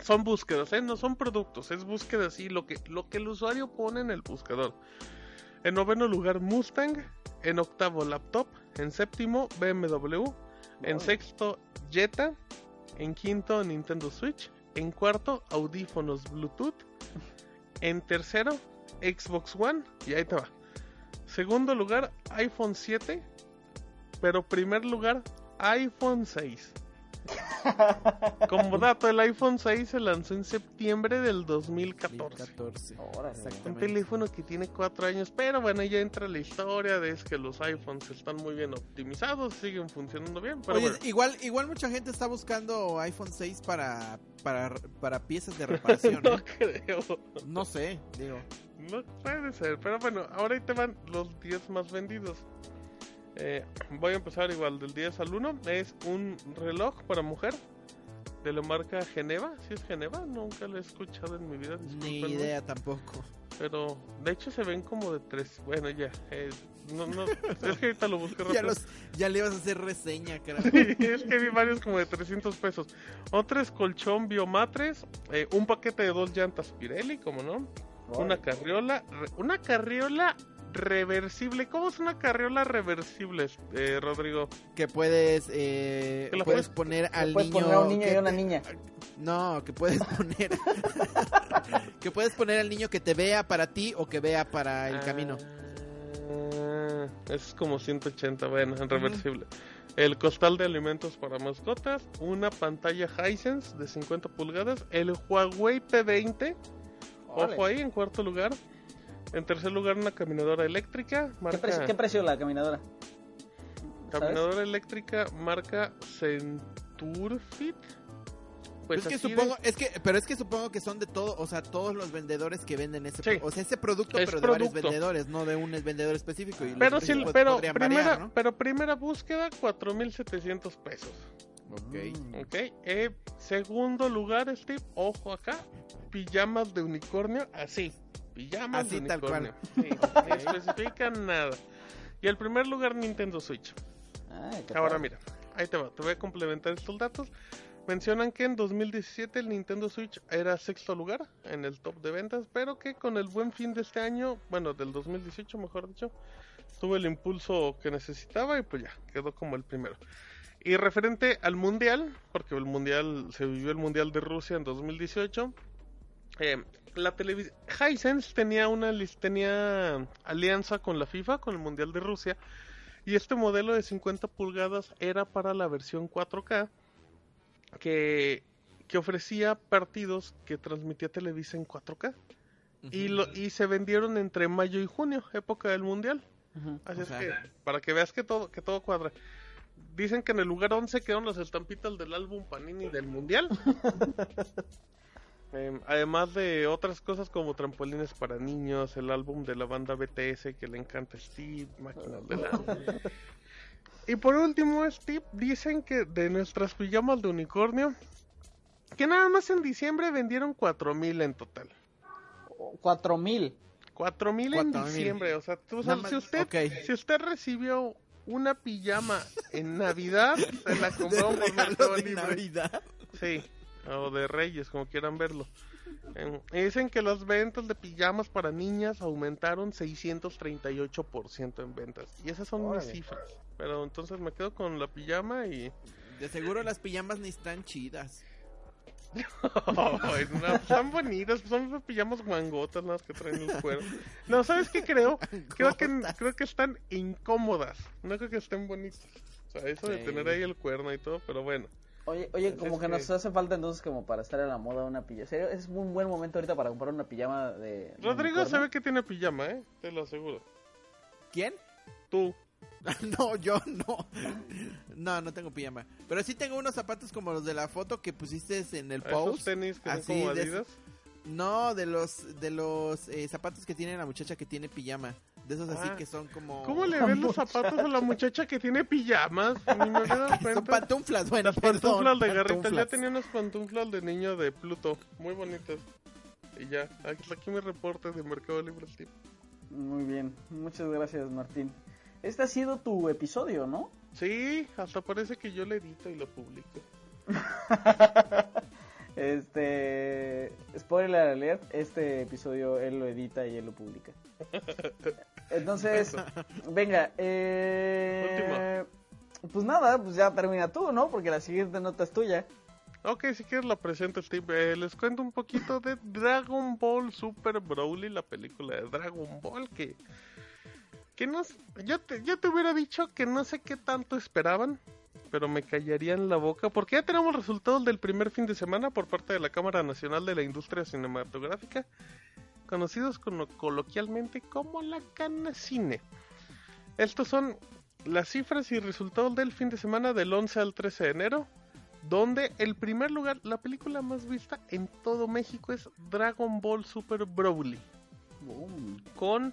Son búsquedas, ¿eh? no son productos, es búsqueda así, lo que, lo que el usuario pone en el buscador. En noveno lugar, Mustang. En octavo, laptop. En séptimo, BMW. En sexto, Jetta. En quinto, Nintendo Switch. En cuarto, audífonos Bluetooth. En tercero, Xbox One. Y ahí te va. Segundo lugar, iPhone 7. Pero primer lugar, iPhone 6. Como dato, el iPhone 6 se lanzó en septiembre del 2014. 2014. Órale. Un teléfono que tiene cuatro años, pero bueno, ya entra la historia de es que los iPhones están muy bien optimizados, siguen funcionando bien, pero Oye, bueno. igual, igual mucha gente está buscando iPhone 6 para, para, para piezas de reparación. no ¿eh? creo, No sé, digo. no puede ser, pero bueno, ahora ahí te van los 10 más vendidos. Eh, voy a empezar igual del 10 al 1, es un reloj para mujer de la marca Geneva, si es Geneva, nunca lo he escuchado en mi vida, Ni idea tampoco. Pero de hecho se ven como de tres. Bueno, ya. eh, no, no, es que ahorita lo busqué rápido. Ya, los, ya le ibas a hacer reseña, carajo. es que vi varios como de 300 pesos. Otro es colchón biomatres. eh, un paquete de dos llantas Pirelli, como no. Una carriola. una carriola reversible. ¿Cómo es una carriola reversible, eh, Rodrigo? Que puedes, eh, puedes puedes- poner al puedes niño. poner a un niño que y una niña. No, que puedes poner. que puedes poner al niño que te vea para ti o que vea para el camino. Ah, Ah, es como 180, bueno, en reversible. El costal de alimentos para mascotas, una pantalla Hisense de 50 pulgadas, el Huawei P20, Órale. ojo ahí en cuarto lugar. En tercer lugar una caminadora eléctrica, ¿Qué, marca precio, qué precio la caminadora? ¿Sabes? caminadora eléctrica marca Centurfit. Pues es que de- supongo, es que, pero es que supongo que son de todo, o sea, todos los vendedores que venden ese, Sí. o sea, ese producto, Es pero de varios vendedores, no de un vendedor específico. Y Pero sí, precios, pues, pero primera, variar, ¿no? pero primera búsqueda 4700 pesos. Ok. Ok, eh, segundo lugar, Steve, ojo acá, pijamas de unicornio, así, pijamas Así, de tal unicornio. Sí, no especifican nada. Y el primer lugar, Nintendo Switch. Ay, qué Ahora mira, ahí te va, te voy a complementar estos datos. Mencionan que en 2017 el Nintendo Switch era sexto lugar en el top de ventas, pero que con el buen fin de este año, bueno, del 2018 mejor dicho, tuvo el impulso que necesitaba y pues ya, quedó como el primero. Y referente al mundial, porque el mundial se vivió el mundial de Rusia en 2018, eh, la televisión Hisense tenía una tenía alianza con la FIFA, con el mundial de Rusia, y este modelo de 50 pulgadas era para la versión 4K que, que ofrecía partidos que transmitía Televisa en 4K. Y, lo, y se vendieron entre mayo y junio, época del mundial. Así O es sea- que, para que veas que todo, que todo cuadra. Dicen que en el lugar 11 quedaron las estampitas del álbum Panini del mundial. Em, además de otras cosas como trampolines para niños, el álbum de la banda BTS que le encanta a Steve, máquinas del agua. Y por último, Steve, dicen que de nuestras pijamas de unicornio, que nada más en diciembre vendieron 4000 en total. Cuatro mil. 4000 en 4,000. diciembre, o sea, tú sabes, si usted ok. si usted recibió una pijama en Navidad, se la compró De regalo de Libre. Navidad. Sí, o de Reyes, como quieran verlo. Em, dicen que las ventas de pijamas para niñas aumentaron 638% en ventas. Y esas son mis cifras. Pero entonces me quedo con la pijama y... De seguro las pijamas ni están chidas. Ay, no, están bonitas, son esas pijamas guangotas las que traen el cuero. No, ¿sabes qué creo? Creo que, creo que están incómodas. No creo que estén bonitas. O sea, eso de tener ahí el cuerno y todo, pero bueno. Oye, oye, como que que- nos hace falta entonces como para estar a la moda una pijama. Serio, es un buen momento ahorita para comprar una pijama de... de Rodrigo unicornio. sabe que tiene pijama, ¿eh? Te lo aseguro. ¿Quién? Tú. No, yo no. No, no tengo pijama. Pero sí tengo unos zapatos como los de la foto que pusiste en el Esos post. tenis que son así como de-. No, de los de los eh, zapatos que tiene la muchacha que tiene pijama. De esos así Ah. que son como... ¿Cómo le ves los zapatos a la muchacha que tiene pijamas? Ni me había dado Son cuenta. pantuflas, bueno, Las perdón, pantuflas de garrita. Ya tenía unas pantuflas de niño de Pluto. Muy bonitas. Y ya. Aquí aquí mi reporte de Mercado Libre. Muy bien, muchas gracias Martín. Este ha sido tu episodio, ¿no? Sí, hasta parece que yo le edito y lo publico. Este, spoiler alert, este episodio él lo edita y él lo publica. Entonces, venga, eh, pues nada, pues ya termina tú, ¿no? Porque la siguiente nota es tuya. Ok, si quieres la presento, Steve. Eh, les cuento un poquito de Dragon Ball Super Broly, la película de Dragon Ball que... Que no... Yo te, yo te hubiera dicho que no sé qué tanto esperaban, pero me callarían la boca, porque ya tenemos resultados del primer fin de semana por parte de la Cámara Nacional de la Industria Cinematográfica, conocidos cono- coloquialmente como la Canacine. Estos son las cifras y resultados del fin de semana del 11 al 13 de enero, donde el primer lugar, la película más vista en todo México es Dragon Ball Super Broly, con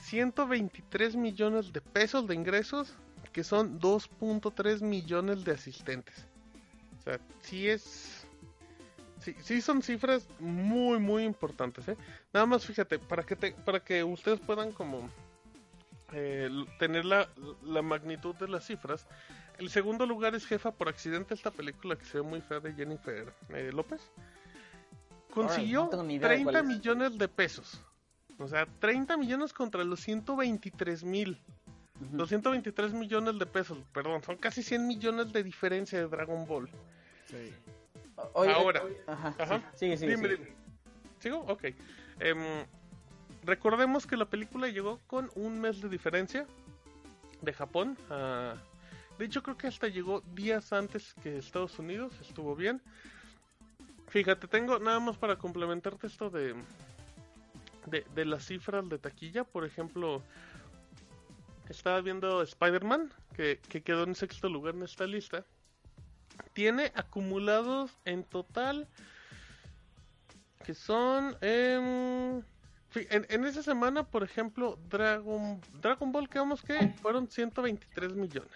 123 millones de pesos de ingresos, que son 2.3 millones de asistentes. O sea, sí es... Sí, sí son cifras muy, muy importantes, ¿eh? Nada más fíjate, para que, te, para que ustedes puedan como eh, tener la, la magnitud de las cifras, el segundo lugar es Jefa por accidente, esta película que se ve muy fea de Jennifer eh, López. Consiguió no de 30 cuál es. millones de pesos. O sea, 30 millones contra los 123 mil. Los 123 millones de pesos, perdón, son casi 100 millones de diferencia de Dragon Ball. Sí. Oye, Ahora. Ajá, Ajá. sí, Dime, dime. ¿Sigo? Ok. Em, recordemos que la película llegó con un mes de diferencia de Japón. a- de hecho, creo que hasta llegó días antes que Estados Unidos. Estuvo bien. Fíjate, tengo nada más para complementarte esto de, de, de las cifras de taquilla. Por ejemplo, estaba viendo Spider-Man, que, que quedó en sexto lugar en esta lista. Tiene acumulados en total que son em, en, en esa semana, por ejemplo, Dragon Dragon Ball, que vamos que fueron 123 millones.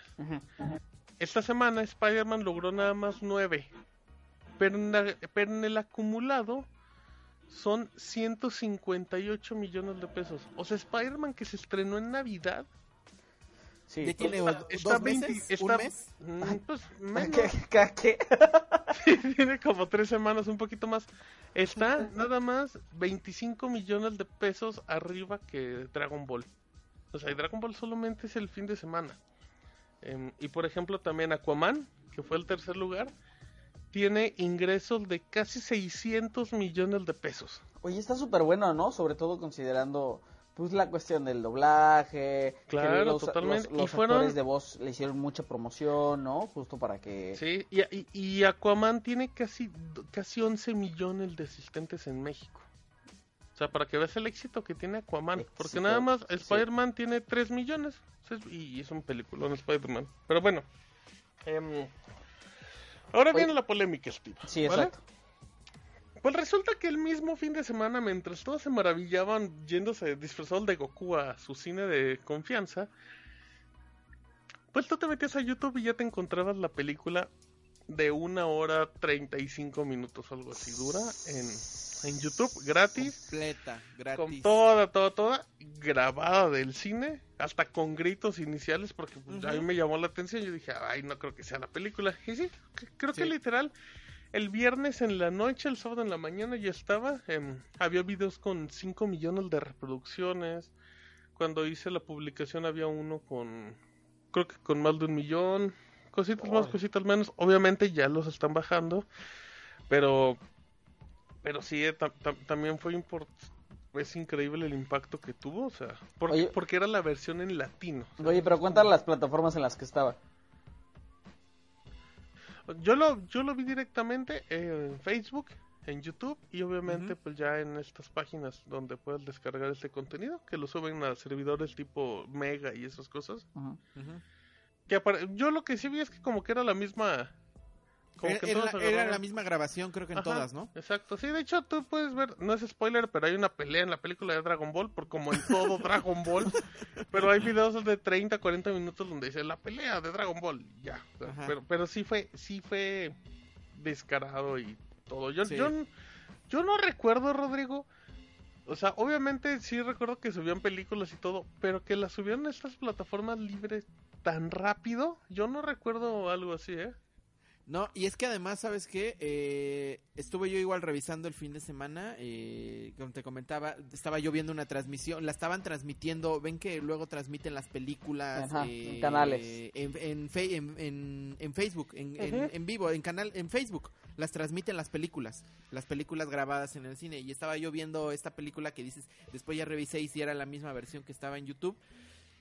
Esta semana Spider-Man logró nada más 9. Pero en, la- pero en el acumulado son 158 millones de pesos. O sea, Spider-Man que se estrenó en Navidad. Sí. ¿Ya tiene está- dos está meses? 20 ¿Un está- mes? mm, Pues menos. ¿Qué, qué, qué? Tiene como tres semanas, un poquito más. Está nada más 25 millones de pesos arriba que Dragon Ball. O sea, y Dragon Ball solamente es el fin de semana. Em, y por ejemplo también Aquaman, que fue el tercer lugar, tiene ingresos de casi 600 millones de pesos. Oye, está súper bueno, ¿no? Sobre todo considerando pues la cuestión del doblaje. que Claro, los, totalmente. Los, Y fueron- actores de voz le hicieron mucha promoción, ¿no? Justo para que... Sí, y, y- y Aquaman tiene casi, casi 11 millones de asistentes en México. O sea, para que veas el éxito que tiene Aquaman. Porque nada más sí. Spider-Man tiene 3 millones. Y es un peliculón Spider-Man. Pero bueno. em, ahora Oye. viene la polémica, Steve. Sí, ¿vale? exacto. Pues resulta que el mismo fin de semana, mientras todos se maravillaban yéndose disfrazados de Goku a su cine de confianza, pues tú te metías a YouTube y ya te encontrabas la película de una hora 35 minutos, algo así dura, en, en YouTube, gratis, Completa, gratis. con toda, toda, toda, grabada del cine, hasta con gritos iniciales, porque pues, a mí me llamó la atención. Yo dije, ay, no creo que sea la película. Y sí, creo que literal, el viernes en la noche, el sábado en la mañana ya estaba. em, había videos con 5 millones de reproducciones. Cuando hice la publicación había uno con, creo que con más de un millón. Cositas más, cositas menos. Obviamente ya los están bajando, pero pero sí, eh, tam- tam- también fue import es increíble el impacto que tuvo, o sea, porque, Oye. porque era la versión en latino. o sea, Oye, pero cuéntale las plataformas en las que estaba. Yo lo, yo lo vi directamente en Facebook, en YouTube y obviamente pues ya en estas páginas donde puedes descargar este contenido, que lo suben a servidores tipo Mega y esas cosas. Ujú. Ujú. Que apare- yo lo que sí vi es que como que era la misma... Como Era, que era todos la- era agarraron- la misma grabación, creo que en Ajá, todas, ¿no? Exacto, sí, de hecho tú puedes ver, no es spoiler, pero hay una pelea en la película de Dragon Ball, por como en todo Dragon Ball, pero hay videos de 30, 40 minutos donde dice la pelea de Dragon Ball, ya, Ajá. pero, pero sí fue, sí fue descarado y todo. Yo, Sí. yo, yo no recuerdo, Rodrigo, o sea, obviamente sí recuerdo que subían películas y todo, pero que las subieron a estas plataformas libres tan rápido, yo no recuerdo algo así, ¿eh? No, y es que además, ¿sabes qué? Eh, estuve yo igual revisando el fin de semana, eh, como te comentaba, estaba yo viendo una transmisión, la estaban transmitiendo, ven que luego transmiten las películas Ajá, eh, en canales. en, en, fe- en- Facebook, en, en vivo, en canal, en Facebook, las transmiten las películas, las películas grabadas en el cine, y estaba yo viendo esta película que dices, después ya revisé y si era la misma versión que estaba en YouTube,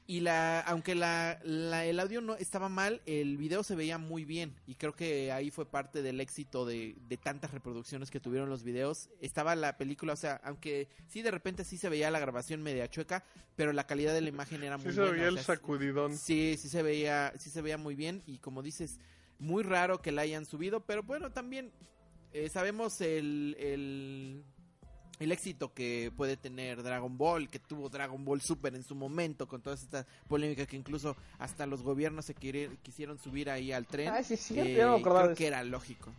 y la, aunque la, la- el audio no estaba mal, el video se veía muy bien. Y creo que ahí fue parte del éxito de, de tantas reproducciones que tuvieron los videos. Estaba la película, o sea, aunque sí de repente sí se veía la grabación media chueca, pero la calidad de la imagen era muy Sí se buena. veía o el sacudidón. Sí, sí se veía, sí se veía muy bien. Y como dices, muy raro que la hayan subido, pero bueno, también eh, sabemos el, el, el éxito que puede tener Dragon Ball, que tuvo Dragon Ball Super en su momento, con todas estas polémicas que incluso hasta los gobiernos se quisieron subir ahí al tren. Ay, sí, sí, Eh, ya no me acordaba creo que era lógico.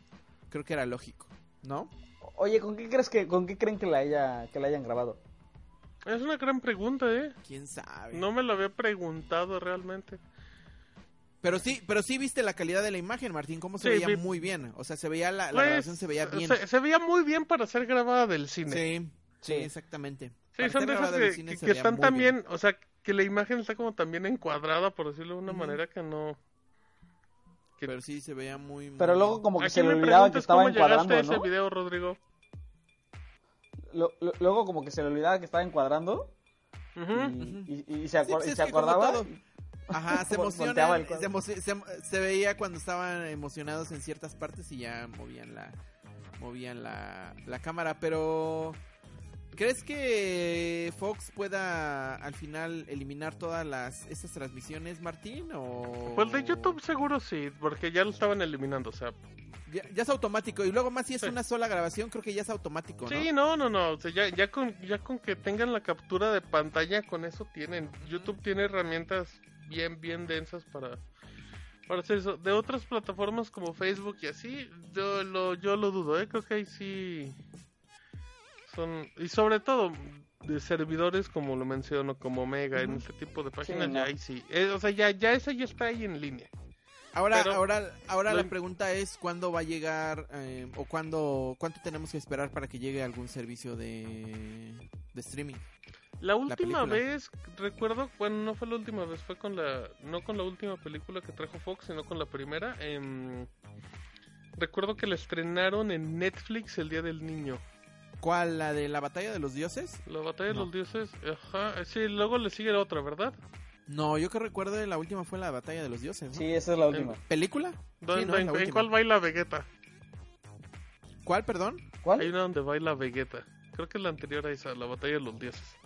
Creo que era lógico, ¿no? Oye, ¿con qué crees que, con qué creen que la haya, que la hayan grabado? Es una gran pregunta, ¿eh? ¿Quién sabe? No me lo había preguntado realmente. Pero sí, pero sí viste la calidad de la imagen, Martín, cómo se Sí, veía vi- muy bien. O sea, se veía la, la Pues, grabación se veía bien. Se, se veía muy bien para ser grabada del cine. Sí, sí, exactamente. Sí, Para son de esas que, cine que- se que veía están también, bien. o sea, que la imagen está como también encuadrada, por decirlo de una manera que no... que- Pero sí se veía muy, muy Pero luego como que se le olvidaba que estaba cómo encuadrando, a ese ¿no? video, Rodrigo. lo- lo- luego como que se le olvidaba que estaba encuadrando Ujú. y, y- y se, Sí, pues y se acordaba. Ajá, se el cuadro. se, emo- se se veía cuando estaban emocionados en ciertas partes y ya movían la movían la, la cámara, pero ¿crees que Fox pueda al final eliminar todas las estas transmisiones, Martín o Pues de YouTube seguro sí, porque ya lo estaban eliminando, o sea, ya, ya es automático y luego más si es Sí. una sola grabación, creo que ya es automático, ¿no? Sí, no, no, no. O sea, ya, ya, con, ya con que tengan la captura de pantalla, con eso tienen. YouTube tiene herramientas bien, bien densas para, para hacer eso. De otras plataformas como Facebook y así, yo lo, yo lo dudo, ¿eh? Creo que ahí sí son... Y sobre todo de servidores como lo menciono, como Mega, en Ujú. este tipo de páginas, no. ya ahí sí. Eh, o sea, ya, ya eso ya está ahí en línea. Ahora, Pero- ahora, ahora la pregunta es cuándo va a llegar eh, o cuándo, cuánto tenemos que esperar para que llegue algún servicio de, de streaming. La última vez, recuerdo, bueno, no fue la última vez, fue con la, no con la última película que trajo Fox, sino con la primera. em, recuerdo que la estrenaron en Netflix el Día del Niño. ¿Cuál? ¿La de la batalla de los dioses? La batalla de los dioses, ajá, sí, luego le sigue la otra, ¿verdad? No, yo que recuerdo la última fue la batalla de los dioses. ¿no? Sí, esa es la última. ¿Película? ¿Dónde- Sí, no, es en, la en última. cuál baila Vegeta? ¿Cuál, perdón? ¿Cuál? Hay una donde baila Vegeta. Creo que es la anterior a esa, la batalla de los dioses.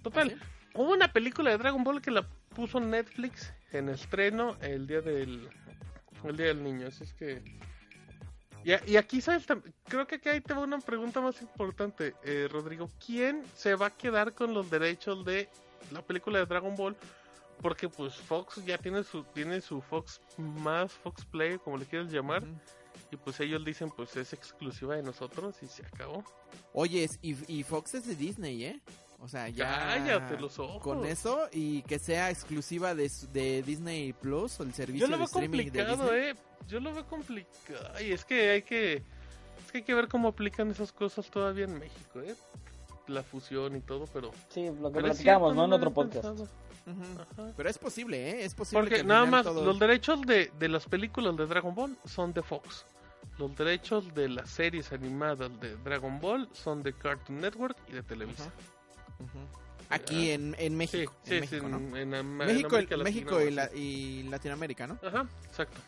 Total, ¿Ah, sí? Hubo una película de Dragon Ball que la puso Netflix en estreno el día del el día del niño, así es que y, aquí sabes creo que aquí ahí te va una pregunta más importante, eh, Rodrigo, ¿quién se va a quedar con los derechos de la película de Dragon Ball? Porque pues Fox ya tiene su tiene su Fox más Fox Play, como le quieras llamar, y pues ellos dicen pues es exclusiva de nosotros y se acabó. Oye, y Fox es de Disney, ¿eh? O sea, ya... Cállate los ojos. Con eso y que sea exclusiva de, su- de Disney Plus o el servicio Yo lo de veo streaming de complicado, Disney. eh. Yo lo veo complicado. Y es que hay que. Es que hay que ver cómo aplican esas cosas todavía en México, eh. La fusión y todo, pero. Sí, lo que platicamos, ¿no? En lo otro podcast. Pero es posible, ¿eh? Es posible Porque nada más, todo- los derechos de, de las películas de Dragon Ball son de Fox. Los derechos de las series animadas de Dragon Ball son de Cartoon Network y de Televisa. Aquí en, en Sí, México. sí, en sí, México, en, en en México, América México Latina, y, la- sí. y Latinoamérica, ¿no? Ajá, exacto.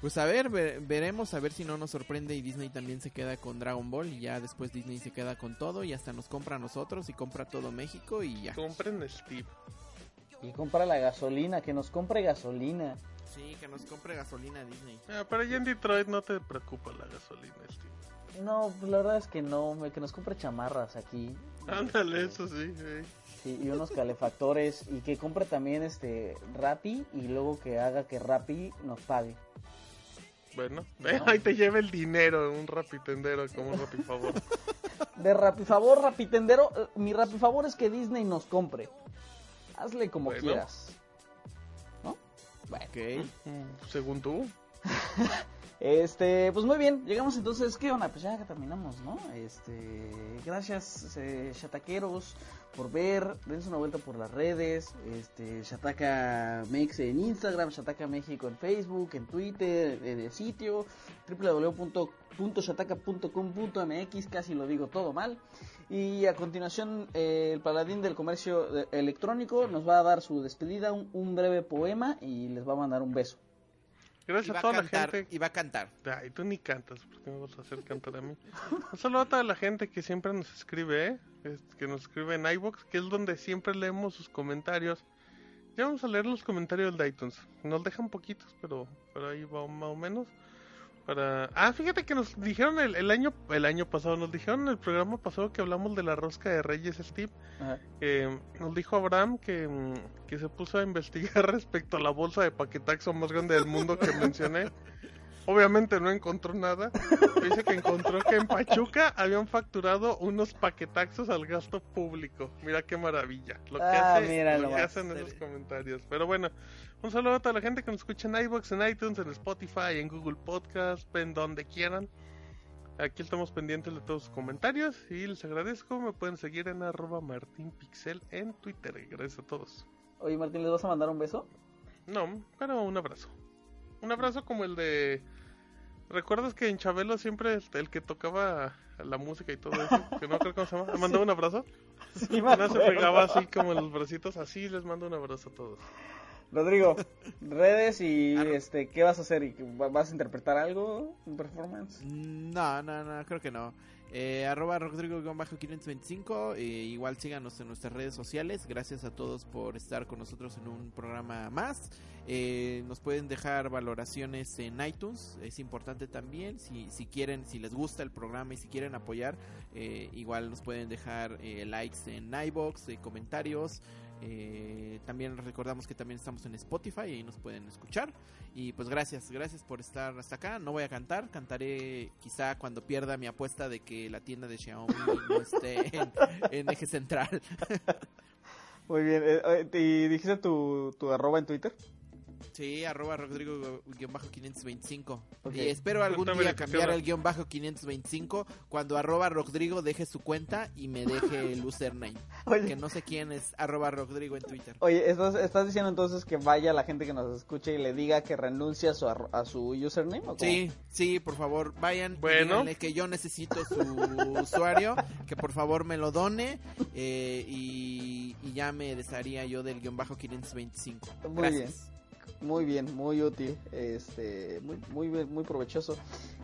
Pues a ver, ve- veremos a ver si no nos sorprende y Disney también se queda con Dragon Ball y ya después Disney se queda con todo y hasta nos compra a nosotros y compra todo México y ya. Compren Steve. Y compra la gasolina, que nos compre gasolina. Sí, que nos compre gasolina Disney. Ah, pero allá en Detroit no te preocupa la gasolina, Steve. No, la verdad es que no, que nos compre chamarras aquí. Ándale, eso sí. sí. Sí, y unos calefactores y que compre también este Rappi y luego que haga que Rappi nos pague. Bueno, No. ahí te lleva el dinero, un rapitendero como un rapifavor. De Rappi favor, Rapitendero, eh, mi Rappi favor es que Disney nos compre. Hazle como Bueno. quieras. ¿No? Bueno. Ok. Mm, Según tú. Este, pues muy bien, llegamos entonces, ¿qué onda? Pues ya terminamos, ¿no? Este, gracias, eh, chataqueros, por ver, dense una vuelta por las redes, este, Shataka Mex en Instagram, Shataka México en Facebook, en Twitter, en el sitio, www.shataka.com.mx, casi lo digo todo mal. Y a continuación, eh, el paladín del comercio eh, electrónico nos va a dar su despedida, un breve poema y les va a mandar un beso. Gracias a a toda la gente. y va a cantar. Ay, tú ni cantas, ¿por qué me vas a hacer cantar a mí? Un saludo a toda la gente que siempre nos escribe, ¿eh? Es- que nos escribe en iBox, que es donde siempre leemos sus comentarios. Ya vamos a leer los comentarios de iTunes. Nos dejan poquitos, pero, pero ahí va más o menos. Para... Ah, fíjate que nos dijeron el, el año el año pasado, nos dijeron en el programa pasado que hablamos de la rosca de Reyes Steve. Que nos dijo Abraham que, mm, que se puso a investigar respecto a la bolsa de paquetaxo más grande del mundo que mencioné. Obviamente no encontró nada. Dice que encontró que en Pachuca habían facturado unos paquetaxos al gasto público. Mira qué maravilla. Lo que, Ah, hace, mira lo que nomás. hacen esos comentarios. Pero bueno, un saludo a toda la gente que nos escucha en iBox, en iTunes, en Spotify, en Google Podcast, en donde quieran. Aquí estamos pendientes de todos sus comentarios y les agradezco. Me pueden seguir en arroba martinpixel en Twitter. Gracias a todos. Oye Martín, ¿les vas a mandar un beso? No, pero un abrazo. Un abrazo como el de... ¿Recuerdas que en Chabelo siempre el que tocaba la música y todo eso, que no creo cómo se llama. ¿Me mandó un abrazo? Sí, me No se pegaba así como los bracitos, así les mando un abrazo a todos. Rodrigo, redes y este, ¿qué vas a hacer? ¿Y ¿Vas a interpretar algo? ¿Un performance? No, no, no, creo que no. Eh, arroba Rodrigo-525. eh, igual síganos en nuestras redes sociales. Gracias a todos por estar con nosotros en un programa más. Eh, nos pueden dejar valoraciones en iTunes. Es importante también. Si, si quieren, si les gusta el programa y si quieren apoyar, eh, igual nos pueden dejar eh, likes en iBox, eh, comentarios. Eh, también recordamos que también estamos en Spotify y ahí nos pueden escuchar. Y pues gracias, gracias por estar hasta acá. No voy a cantar, cantaré quizá cuando pierda mi apuesta de que la tienda de Xiaomi no esté en, en eje central. Muy bien. eh, eh, ¿Y dijiste tu, tu arroba en Twitter? Sí, arroba Rodrigo-525. Ok. Y espero algún día cambiar el guion bajo 525 cuando arroba Rodrigo deje su cuenta y me deje el username. Que Oye, no sé quién es arroba Rodrigo en Twitter. oye ¿estás, estás diciendo entonces que vaya la gente que nos escuche y le diga que renuncie a su, arro- a su username? Sí, sí, por favor, vayan Bueno. y que yo necesito su usuario, que por favor me lo done eh, y, y ya me desharía yo del guion bajo 525. Muy Gracias. Muy bien, muy útil, este, muy, muy, muy provechoso.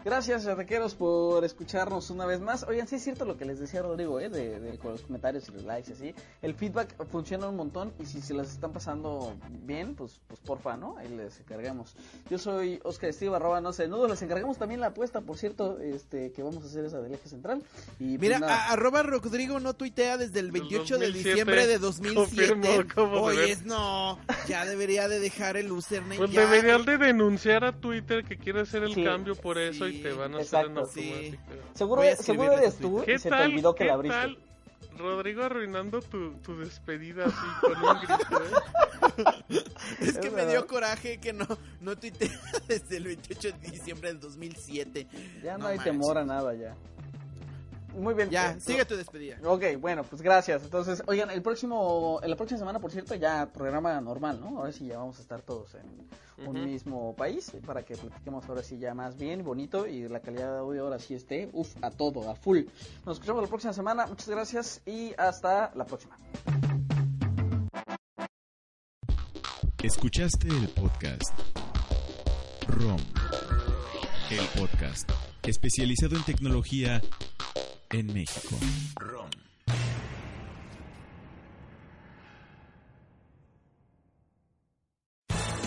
Gracias, arrequeros, por escucharnos una vez más. Oigan, sí es cierto lo que les decía Rodrigo, ¿eh? de, de- con los comentarios y los likes y así. El feedback funciona un montón y si se las están pasando bien, pues, pues porfa, ¿no? Ahí les encargamos. Yo soy Oscar Steve, arroba no sé, nudos. Les encargamos también la apuesta, por cierto, este, que vamos a hacer esa del eje central. Y pues, Mira, a- arroba Rodrigo no tuitea desde el 28 de 2007. diciembre de 2007. Confirmo, ¿cómo se Oye, ve? no, ya debería de dejar el username. Pues ya. deberían de denunciar a Twitter que quiere hacer el Sí. cambio por eso y Sí, te van a exacto. hacer en Sí. automático. seguro, escribirles seguro a eres tú y se te olvidó que la abriste. tal Rodrigo arruinando tu, tu despedida así con un grito, ¿eh? Es que Es me verdad. dio coraje que no, no tuitea desde el 28 de diciembre del 2007. Ya no, No hay manches. temor a nada ya. Muy bien. Ya, eh, sigue tu despedida. Ok, bueno, pues gracias. Entonces, oigan, el próximo, en la próxima semana, por cierto, ya programa normal, ¿no? Ahora sí ya vamos a estar todos en un mismo país para que platiquemos ahora sí ya más bien, bonito y la calidad de audio ahora sí esté, uff, a todo, a full. Nos escuchamos la próxima semana. Muchas gracias y hasta la próxima. Escuchaste el podcast ROM, el podcast especializado en tecnología en México.